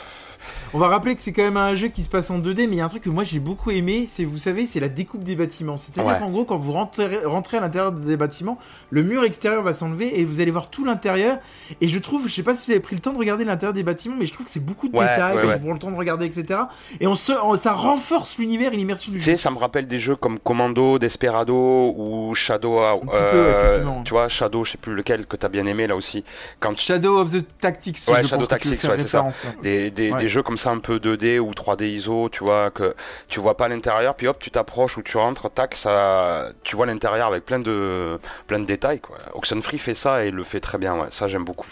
On va rappeler que c'est quand même un jeu qui se passe en 2D, mais il y a un truc que moi j'ai beaucoup aimé, c'est, vous savez, c'est la découpe des bâtiments. C'est-à-dire Ouais. qu'en gros, quand vous rentrez, rentrez à l'intérieur des bâtiments, le mur extérieur va s'enlever et vous allez voir tout l'intérieur. Et je trouve, je sais pas si vous avez pris le temps de regarder l'intérieur des bâtiments, mais je trouve que c'est beaucoup de Ouais, détails, ouais, on prend le temps de regarder, etc. Et on se, on- ça renforce l'univers et l'immersion du Tu jeu. sais, ça me rappelle des jeux comme Commando, Desperado ou Shadow. euh, petit peu, effectivement. Tu vois, Shadow, je sais plus lequel que t'as bien aimé là aussi. Quand tu- Shadow of the Tactics. Ouais, je Shadow tu Tactics, ouais, c'est ça. des, des, des jeux comme un peu 2D ou 3D ISO, tu vois, que tu vois pas l'intérieur, puis hop, tu t'approches ou tu rentres, tac, ça, tu vois l'intérieur avec plein de, plein de détails, quoi. Oxenfree fait ça et le fait très bien, ouais. Ça, j'aime beaucoup.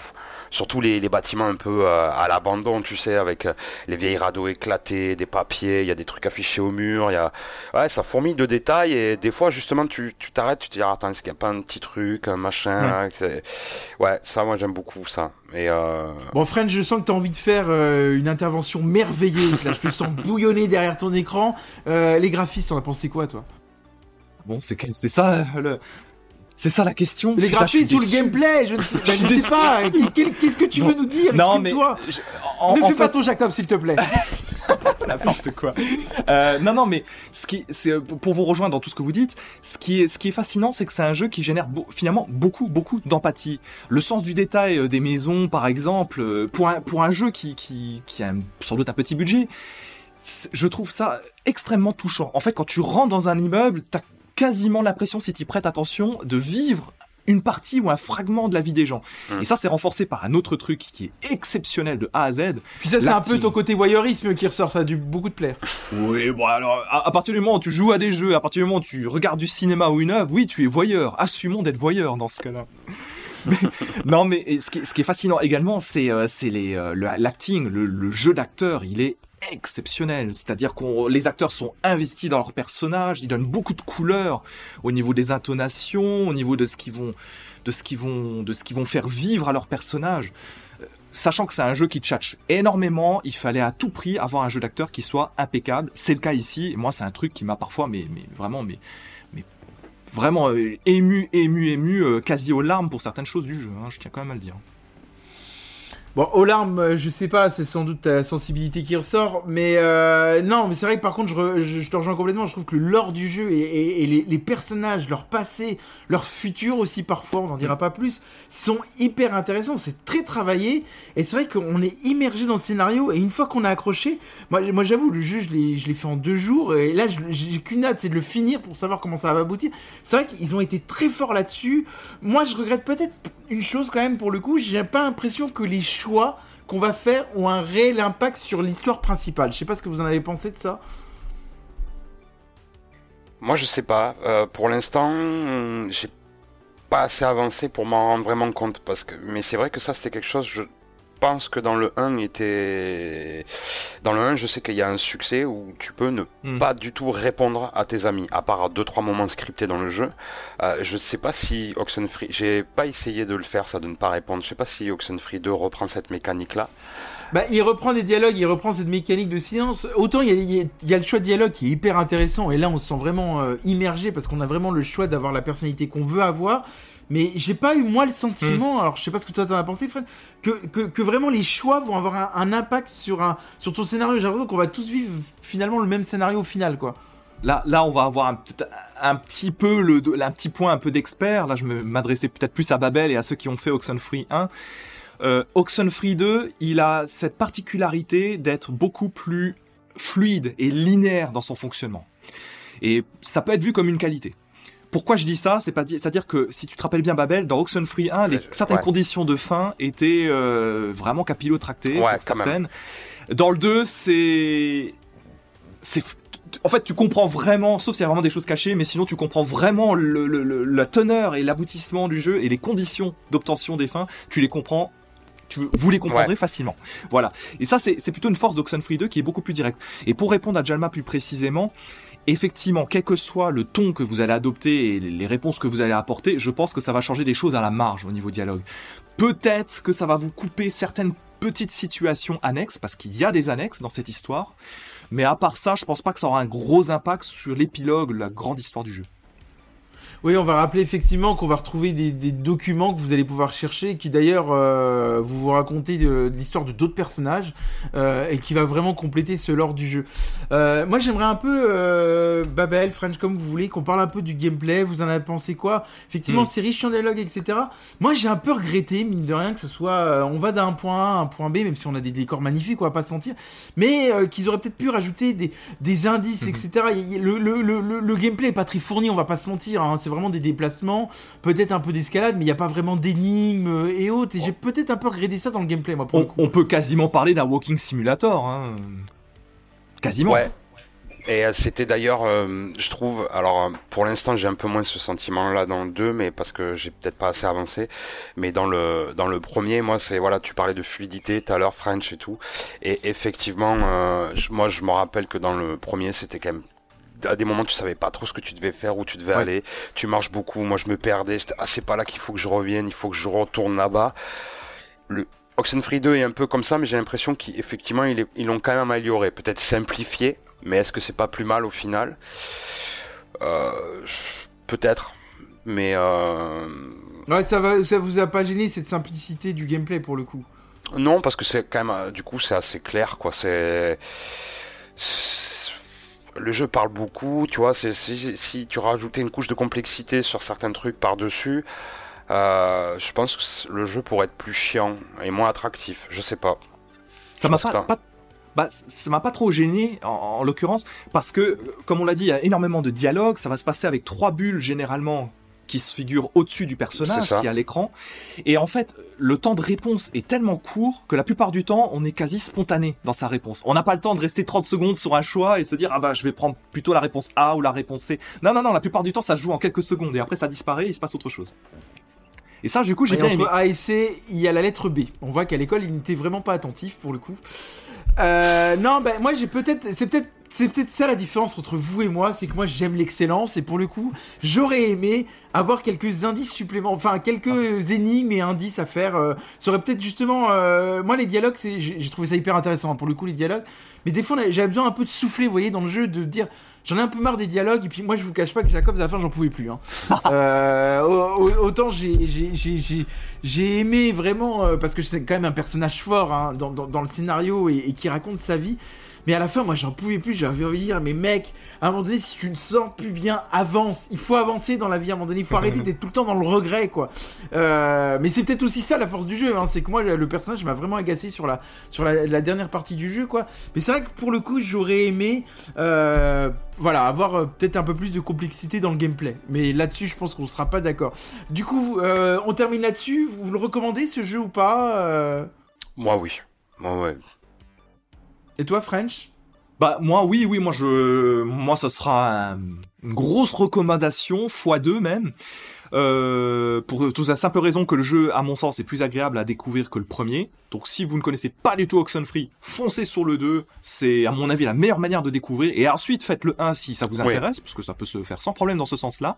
Surtout les, les bâtiments un peu euh, à l'abandon, tu sais, avec euh, les vieilles radeaux éclatés, des papiers, il y a des trucs affichés au mur, il y a, ouais, ça fourmille de détails et des fois, justement, tu, tu t'arrêtes, tu te dis, ah, attends, est-ce qu'il n'y a pas un petit truc, un machin, là, que c'est- ouais, ça, moi, j'aime beaucoup ça. Et euh, Bon, French, je sens que t'as envie de faire euh, une intervention merveilleuse. Là, je te sens bouillonner derrière ton écran. Euh, les graphistes, t'en as pensé quoi, toi? Bon, c'est ça le, c'est ça la question. Les Putain, graphismes ou le gameplay Je ne sais, Je ne sais pas. Qu'est-ce que tu veux nous dire? Non, mais je- en, Ne en fais pas ton Jacob, s'il te plaît. n'importe quoi. Euh, non, non, mais ce qui, c'est pour vous rejoindre dans tout ce que vous dites, ce qui est, ce qui est fascinant, c'est que c'est un jeu qui génère beau- finalement beaucoup, beaucoup d'empathie. Le sens du détail euh, des maisons, par exemple, euh, pour un, pour un jeu qui, qui, qui a sans doute un petit budget, je trouve ça extrêmement touchant. En fait, quand tu rentres dans un immeuble, t'as quasiment l'impression, si tu prêtes attention, de vivre une partie ou un fragment de la vie des gens. Mm. Et ça, c'est renforcé par un autre truc qui est exceptionnel de A à Z. Puis ça, c'est un peu ton côté voyeurisme qui ressort. Ça a dû beaucoup te plaire. Oui, bon alors, à, à partir du moment où tu joues à des jeux, à partir du moment où tu regardes du cinéma ou une œuvre, oui, tu es voyeur. Assumons d'être voyeur dans ce cas-là. Mais- non, mais ce qui, est- ce qui est fascinant également, c'est euh, euh, le- l'acting, le, le jeu d'acteur, il est exceptionnel. C'est-à-dire qu'on les acteurs sont investis dans leur personnage, ils donnent beaucoup de couleurs au niveau des intonations, au niveau de ce qu'ils vont de ce qu'ils vont de ce qu'ils vont faire vivre à leur personnage. Euh, Sachant que c'est un jeu qui tchatche énormément, il fallait à tout prix avoir un jeu d'acteur qui soit impeccable. C'est le cas ici. Moi, c'est un truc qui m'a parfois, mais, mais vraiment, mais, mais vraiment euh, ému, ému, ému, euh, quasi aux larmes pour certaines choses du jeu. hein, je tiens quand même à le dire. Bon, aux larmes, euh, je sais pas, c'est sans doute ta sensibilité qui ressort, mais euh, non, mais c'est vrai que par contre, je, te rejoins complètement. Je trouve que le lore du jeu et, les, personnages, leur passé, leur futur aussi parfois, on n'en dira pas plus, sont hyper intéressants. C'est très travaillé et c'est vrai qu'on est immergé dans le scénario. Et une fois qu'on a accroché, moi, j'avoue, le jeu, je l'ai, je l'ai fait en deux jours et là, j'ai qu'une hâte, c'est de le finir pour savoir comment ça va aboutir. C'est vrai qu'ils ont été très forts là-dessus. Moi, je regrette peut-être une chose quand même pour le coup, j'ai pas l'impression que les choix qu'on va faire ont un réel impact sur l'histoire principale. Je sais pas ce que vous en avez pensé de ça. moi, je sais pas. Euh, pour l'instant, j'ai pas assez avancé pour m'en rendre vraiment compte parce que. Mais c'est vrai que ça, c'était quelque chose. Pense que dans le 1 était dans le 1 je sais qu'il y a un succès où tu peux ne Hmm. pas du tout répondre à tes amis à part deux trois moments scriptés dans le jeu euh, je sais pas si Oxenfree j'ai pas essayé de le faire ça de ne pas répondre je sais pas si Oxenfree 2 reprend cette mécanique là Bah, il reprend des dialogues, il reprend cette mécanique de silence. Autant y a- il y a le choix de dialogue qui est hyper intéressant, et là on se sent vraiment euh, immergé parce qu'on a vraiment le choix d'avoir la personnalité qu'on veut avoir. Mais j'ai pas eu moi le sentiment, alors je sais pas ce que toi t'en as pensé, Fred, que, que, que vraiment les choix vont avoir un, un impact sur, un, sur ton scénario. J'ai l'impression qu'on va tous vivre finalement le même scénario au final, quoi. Là, là, on va avoir un, un petit peu le, un petit point un peu d'expert. Là, je me- m'adressais peut-être plus à Babel et à ceux qui ont fait Oxenfree 1. Euh, Oxenfree 2, il a cette particularité d'être beaucoup plus fluide et linéaire dans son fonctionnement. Et ça peut être vu comme une qualité. Pourquoi je dis ça C'est pas di- c'est-à-dire que si tu te rappelles bien Babel, dans Oxenfree 1, les, Ouais. certaines conditions de fin étaient euh, vraiment capillotractées Ouais, certaines. Dans le 2, c'est c'est en fait tu comprends vraiment sauf s'il y a vraiment des choses cachées mais sinon tu comprends vraiment le, le- le- la teneur et l'aboutissement du jeu et les conditions d'obtention des fins. Tu les comprends tu, vous les comprendrez facilement. Voilà. Et ça c'est c'est plutôt une force d'Oxenfree 2 qui est beaucoup plus directe. Et pour répondre à Jalma plus précisément effectivement quel que soit le ton que vous allez adopter et les réponses que vous allez apporter je pense que ça va changer des choses à la marge au niveau dialogue peut-être que ça va vous couper certaines petites situations annexes parce qu'il y a des annexes dans cette histoire mais à part ça, je pense pas que ça aura un gros impact sur l'épilogue, la grande histoire du jeu. Oui, on va rappeler effectivement qu'on va retrouver des, des documents que vous allez pouvoir chercher, qui d'ailleurs euh, vous vous raconter de, de l'histoire de d'autres personnages euh, et qui va vraiment compléter ce lore du jeu. Euh, moi, j'aimerais un peu Babel, French, comme vous voulez, qu'on parle un peu du gameplay. Vous en avez pensé quoi? Effectivement, c'est riche en dialogue, etc. Moi, j'ai un peu regretté, mine de rien, que ce soit, on va d'un point A à un point B, même si on a des décors magnifiques, on va pas se mentir, mais qu'ils auraient peut-être pu rajouter des, des indices, Mhm. etc. Le gameplay est pas très fourni, on va pas se mentir. hein. C'est vraiment des déplacements, peut-être un peu d'escalade, mais il n'y a pas vraiment d'énigmes euh, et autres. Et j'ai peut-être un peu regretté ça dans le gameplay, moi, pour le On, coup. on peut quasiment parler d'un walking simulator. Hein. Quasiment. Ouais. Et euh, c'était d'ailleurs, euh, je trouve, alors pour l'instant j'ai un peu moins ce sentiment-là dans le 2, mais parce que j'ai peut-être pas assez avancé. Mais dans le dans le premier, moi c'est voilà, tu parlais de fluidité tout à l'heure, French et tout. Et effectivement, euh, moi je me rappelle que dans le premier c'était quand même à des moments tu savais pas trop ce que tu devais faire où tu devais Ouais. aller. Tu marches beaucoup moi je me perdais. Ah c'est pas là qu'il faut que je revienne il faut que je retourne là-bas. Le Oxenfree 2 est un peu comme ça mais j'ai l'impression qu'effectivement ils l'ont quand même amélioré. Peut-être simplifié mais est-ce que c'est pas plus mal au final? Euh, peut-être mais euh, Ouais, ça, va, ça vous a pas gêné cette simplicité du gameplay pour le coup? Non, parce que c'est quand même, euh, du coup, c'est assez clair, quoi. C'est- le jeu parle beaucoup, tu vois. C'est si, si tu rajoutais une couche de complexité sur certains trucs par dessus, euh, je pense que le jeu pourrait être plus chiant et moins attractif. Je sais pas. Ça m'a Je pense pas, que pas- bah, ça m'a pas trop gêné en, en l'occurrence parce que, comme on l'a dit, il y a énormément de dialogue. Ça va se passer avec trois bulles généralement qui se figurent au-dessus du personnage qui est à l'écran. Et en fait, le temps de réponse est tellement court que la plupart du temps, on est quasi spontané dans sa réponse. On n'a pas le temps de rester 30 secondes sur un choix et se dire ah bah je vais prendre plutôt la réponse A ou la réponse C. Non non non, la plupart du temps ça se joue en quelques secondes et après ça disparaît, il se passe autre chose. Et ça, du coup, j'ai Et bien entre aimé. A et C, il y a la lettre B. On voit qu'à l'école, il n'était vraiment pas attentif pour le coup. Euh, non, ben moi j'ai peut-être, c'est peut-être, c'est peut-être ça la différence entre vous et moi, c'est que moi j'aime l'excellence et pour le coup, j'aurais aimé avoir quelques indices supplémentaires, enfin quelques énigmes et indices à faire. Euh, ça aurait peut-être justement, euh, moi les dialogues, j'ai trouvé ça hyper intéressant hein, pour le coup les dialogues. Mais des fois, j'avais besoin un peu de souffler, vous voyez, dans le jeu, de dire. J'en ai un peu marre des dialogues, et puis moi je vous cache pas que Jacob, à la fin, j'en pouvais plus. Hein. Euh, au- au- autant j'ai- j'ai j'ai- j'ai- j'ai aimé vraiment, euh, parce que c'est quand même un personnage fort hein, dans, dans, dans le scénario et, et qui raconte sa vie. Mais à la fin, moi, j'en pouvais plus. J'avais envie de dire, mais mec, à un moment donné, si tu ne sens plus bien, avance. Il faut avancer dans la vie. À un moment donné, il faut arrêter d'être tout le temps dans le regret, quoi. Euh, mais c'est peut-être aussi ça la force du jeu. Hein, c'est que moi, le personnage m'a vraiment agacé sur la sur la, la dernière partie du jeu, quoi. Mais c'est vrai que pour le coup, j'aurais aimé, euh, voilà, avoir euh, peut-être un peu plus de complexité dans le gameplay. Mais là-dessus, je pense qu'on sera pas d'accord. Du coup, euh, on termine là-dessus. Vous, vous le recommandez ce jeu ou pas euh? Moi, oui. Moi, ouais. Et toi, French? Bah moi oui oui moi je moi ce sera un- une grosse recommandation x2 même Euh, pour toute la simple raison que le jeu, à mon sens, est plus agréable à découvrir que le premier. Donc si vous ne connaissez pas du tout Oxenfree, foncez sur le 2. C'est à mon avis la meilleure manière de découvrir. Et ensuite faites le 1 si ça vous Oui. intéresse, parce que ça peut se faire sans problème dans ce sens-là.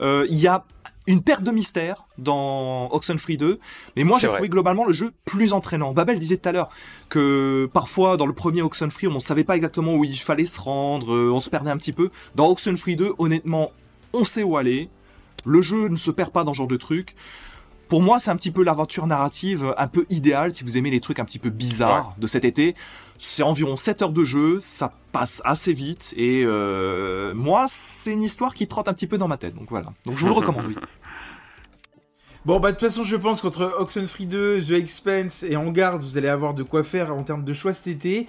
Euh, Il y a une perte de mystère dans Oxenfree 2, mais moi j'ai trouvé globalement le jeu plus entraînant. Babel disait tout à l'heure que parfois dans le premier Oxenfree on ne savait pas exactement où il fallait se rendre, euh, on se perdait un petit peu. Dans Oxenfree 2, honnêtement, on sait où aller. Le jeu ne se perd pas dans ce genre de truc. Pour moi, c'est un petit peu l'aventure narrative un peu idéale si vous aimez les trucs un petit peu bizarres de cet été. C'est environ 7 heures de jeu, ça passe assez vite et euh, moi, c'est une histoire qui trotte un petit peu dans ma tête. Donc voilà. Donc je vous le recommande. Oui. Bon, bah, de toute façon, je pense qu'entre Oxenfree 2, The Expense et En Garde, vous allez avoir de quoi faire en termes de choix cet été.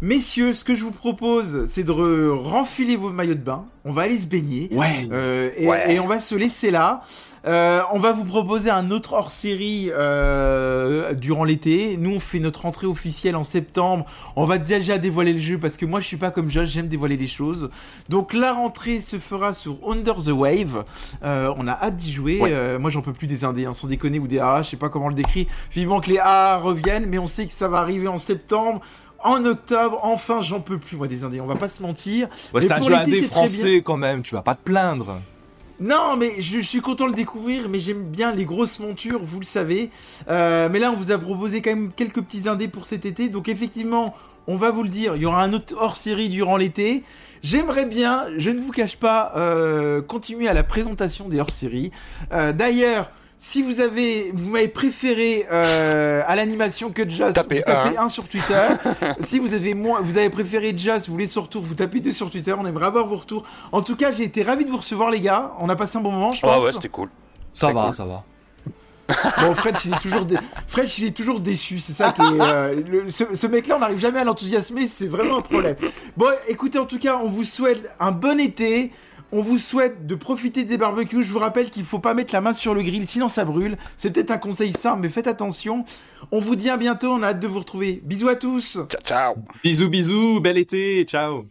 Messieurs, ce que je vous propose, c'est de re- renfiler vos maillots de bain. On va aller se baigner. Ouais. Euh, et, Ouais. et on va se laisser là. Euh, on va vous proposer un autre hors-série euh, durant l'été. Nous, on fait notre entrée officielle en septembre. On va déjà dévoiler le jeu parce que moi, je suis pas comme Josh, j'aime dévoiler les choses. Donc la rentrée se fera sur Under the Wave. Euh, on a hâte d'y jouer. Ouais. Euh, moi, j'en peux plus des indés, hein, sans déconner, ou des AA, je sais pas comment on le décrit. Vivement que les AA reviennent, mais on sait que ça va arriver en septembre. En octobre, enfin, j'en peux plus, moi, des indés. On va pas se mentir. Ouais, c'est un jeu indé français quand même. Tu vas pas te plaindre. Non, mais je, je suis content de le découvrir, mais j'aime bien les grosses montures, vous le savez. Euh, mais là, on vous a proposé quand même quelques petits indés pour cet été, donc effectivement, on va vous le dire, il y aura un autre hors-série durant l'été. J'aimerais bien, je ne vous cache pas, euh, continuer à la présentation des hors-séries. Euh, D'ailleurs, si vous avez, vous m'avez préféré euh, à l'animation que Joss, Tapez vous tapez un. un sur Twitter. si vous avez moins, vous avez préféré Joss, vous voulez son retour, vous tapez deux sur Twitter. On aimerait avoir vos retours. En tout cas, j'ai été ravi de vous recevoir, les gars. On a passé un bon moment, je Ah pense. ouais, c'était cool. Ça va, cool. ça va. bon, Fred, il est toujours, dé- Fred, il est toujours déçu. C'est ça qui est. euh, le- ce, ce mec-là, on n'arrive jamais à l'enthousiasmer. C'est vraiment un problème. Bon, écoutez, en tout cas, on vous souhaite un bon été. On vous souhaite de profiter des barbecues. Je vous rappelle qu'il faut pas mettre la main sur le grill, sinon ça brûle. C'est peut-être un conseil simple, mais faites attention. On vous dit à bientôt. On a hâte de vous retrouver. Bisous à tous. Ciao, ciao. Bisous, bisous. Bel été. Ciao.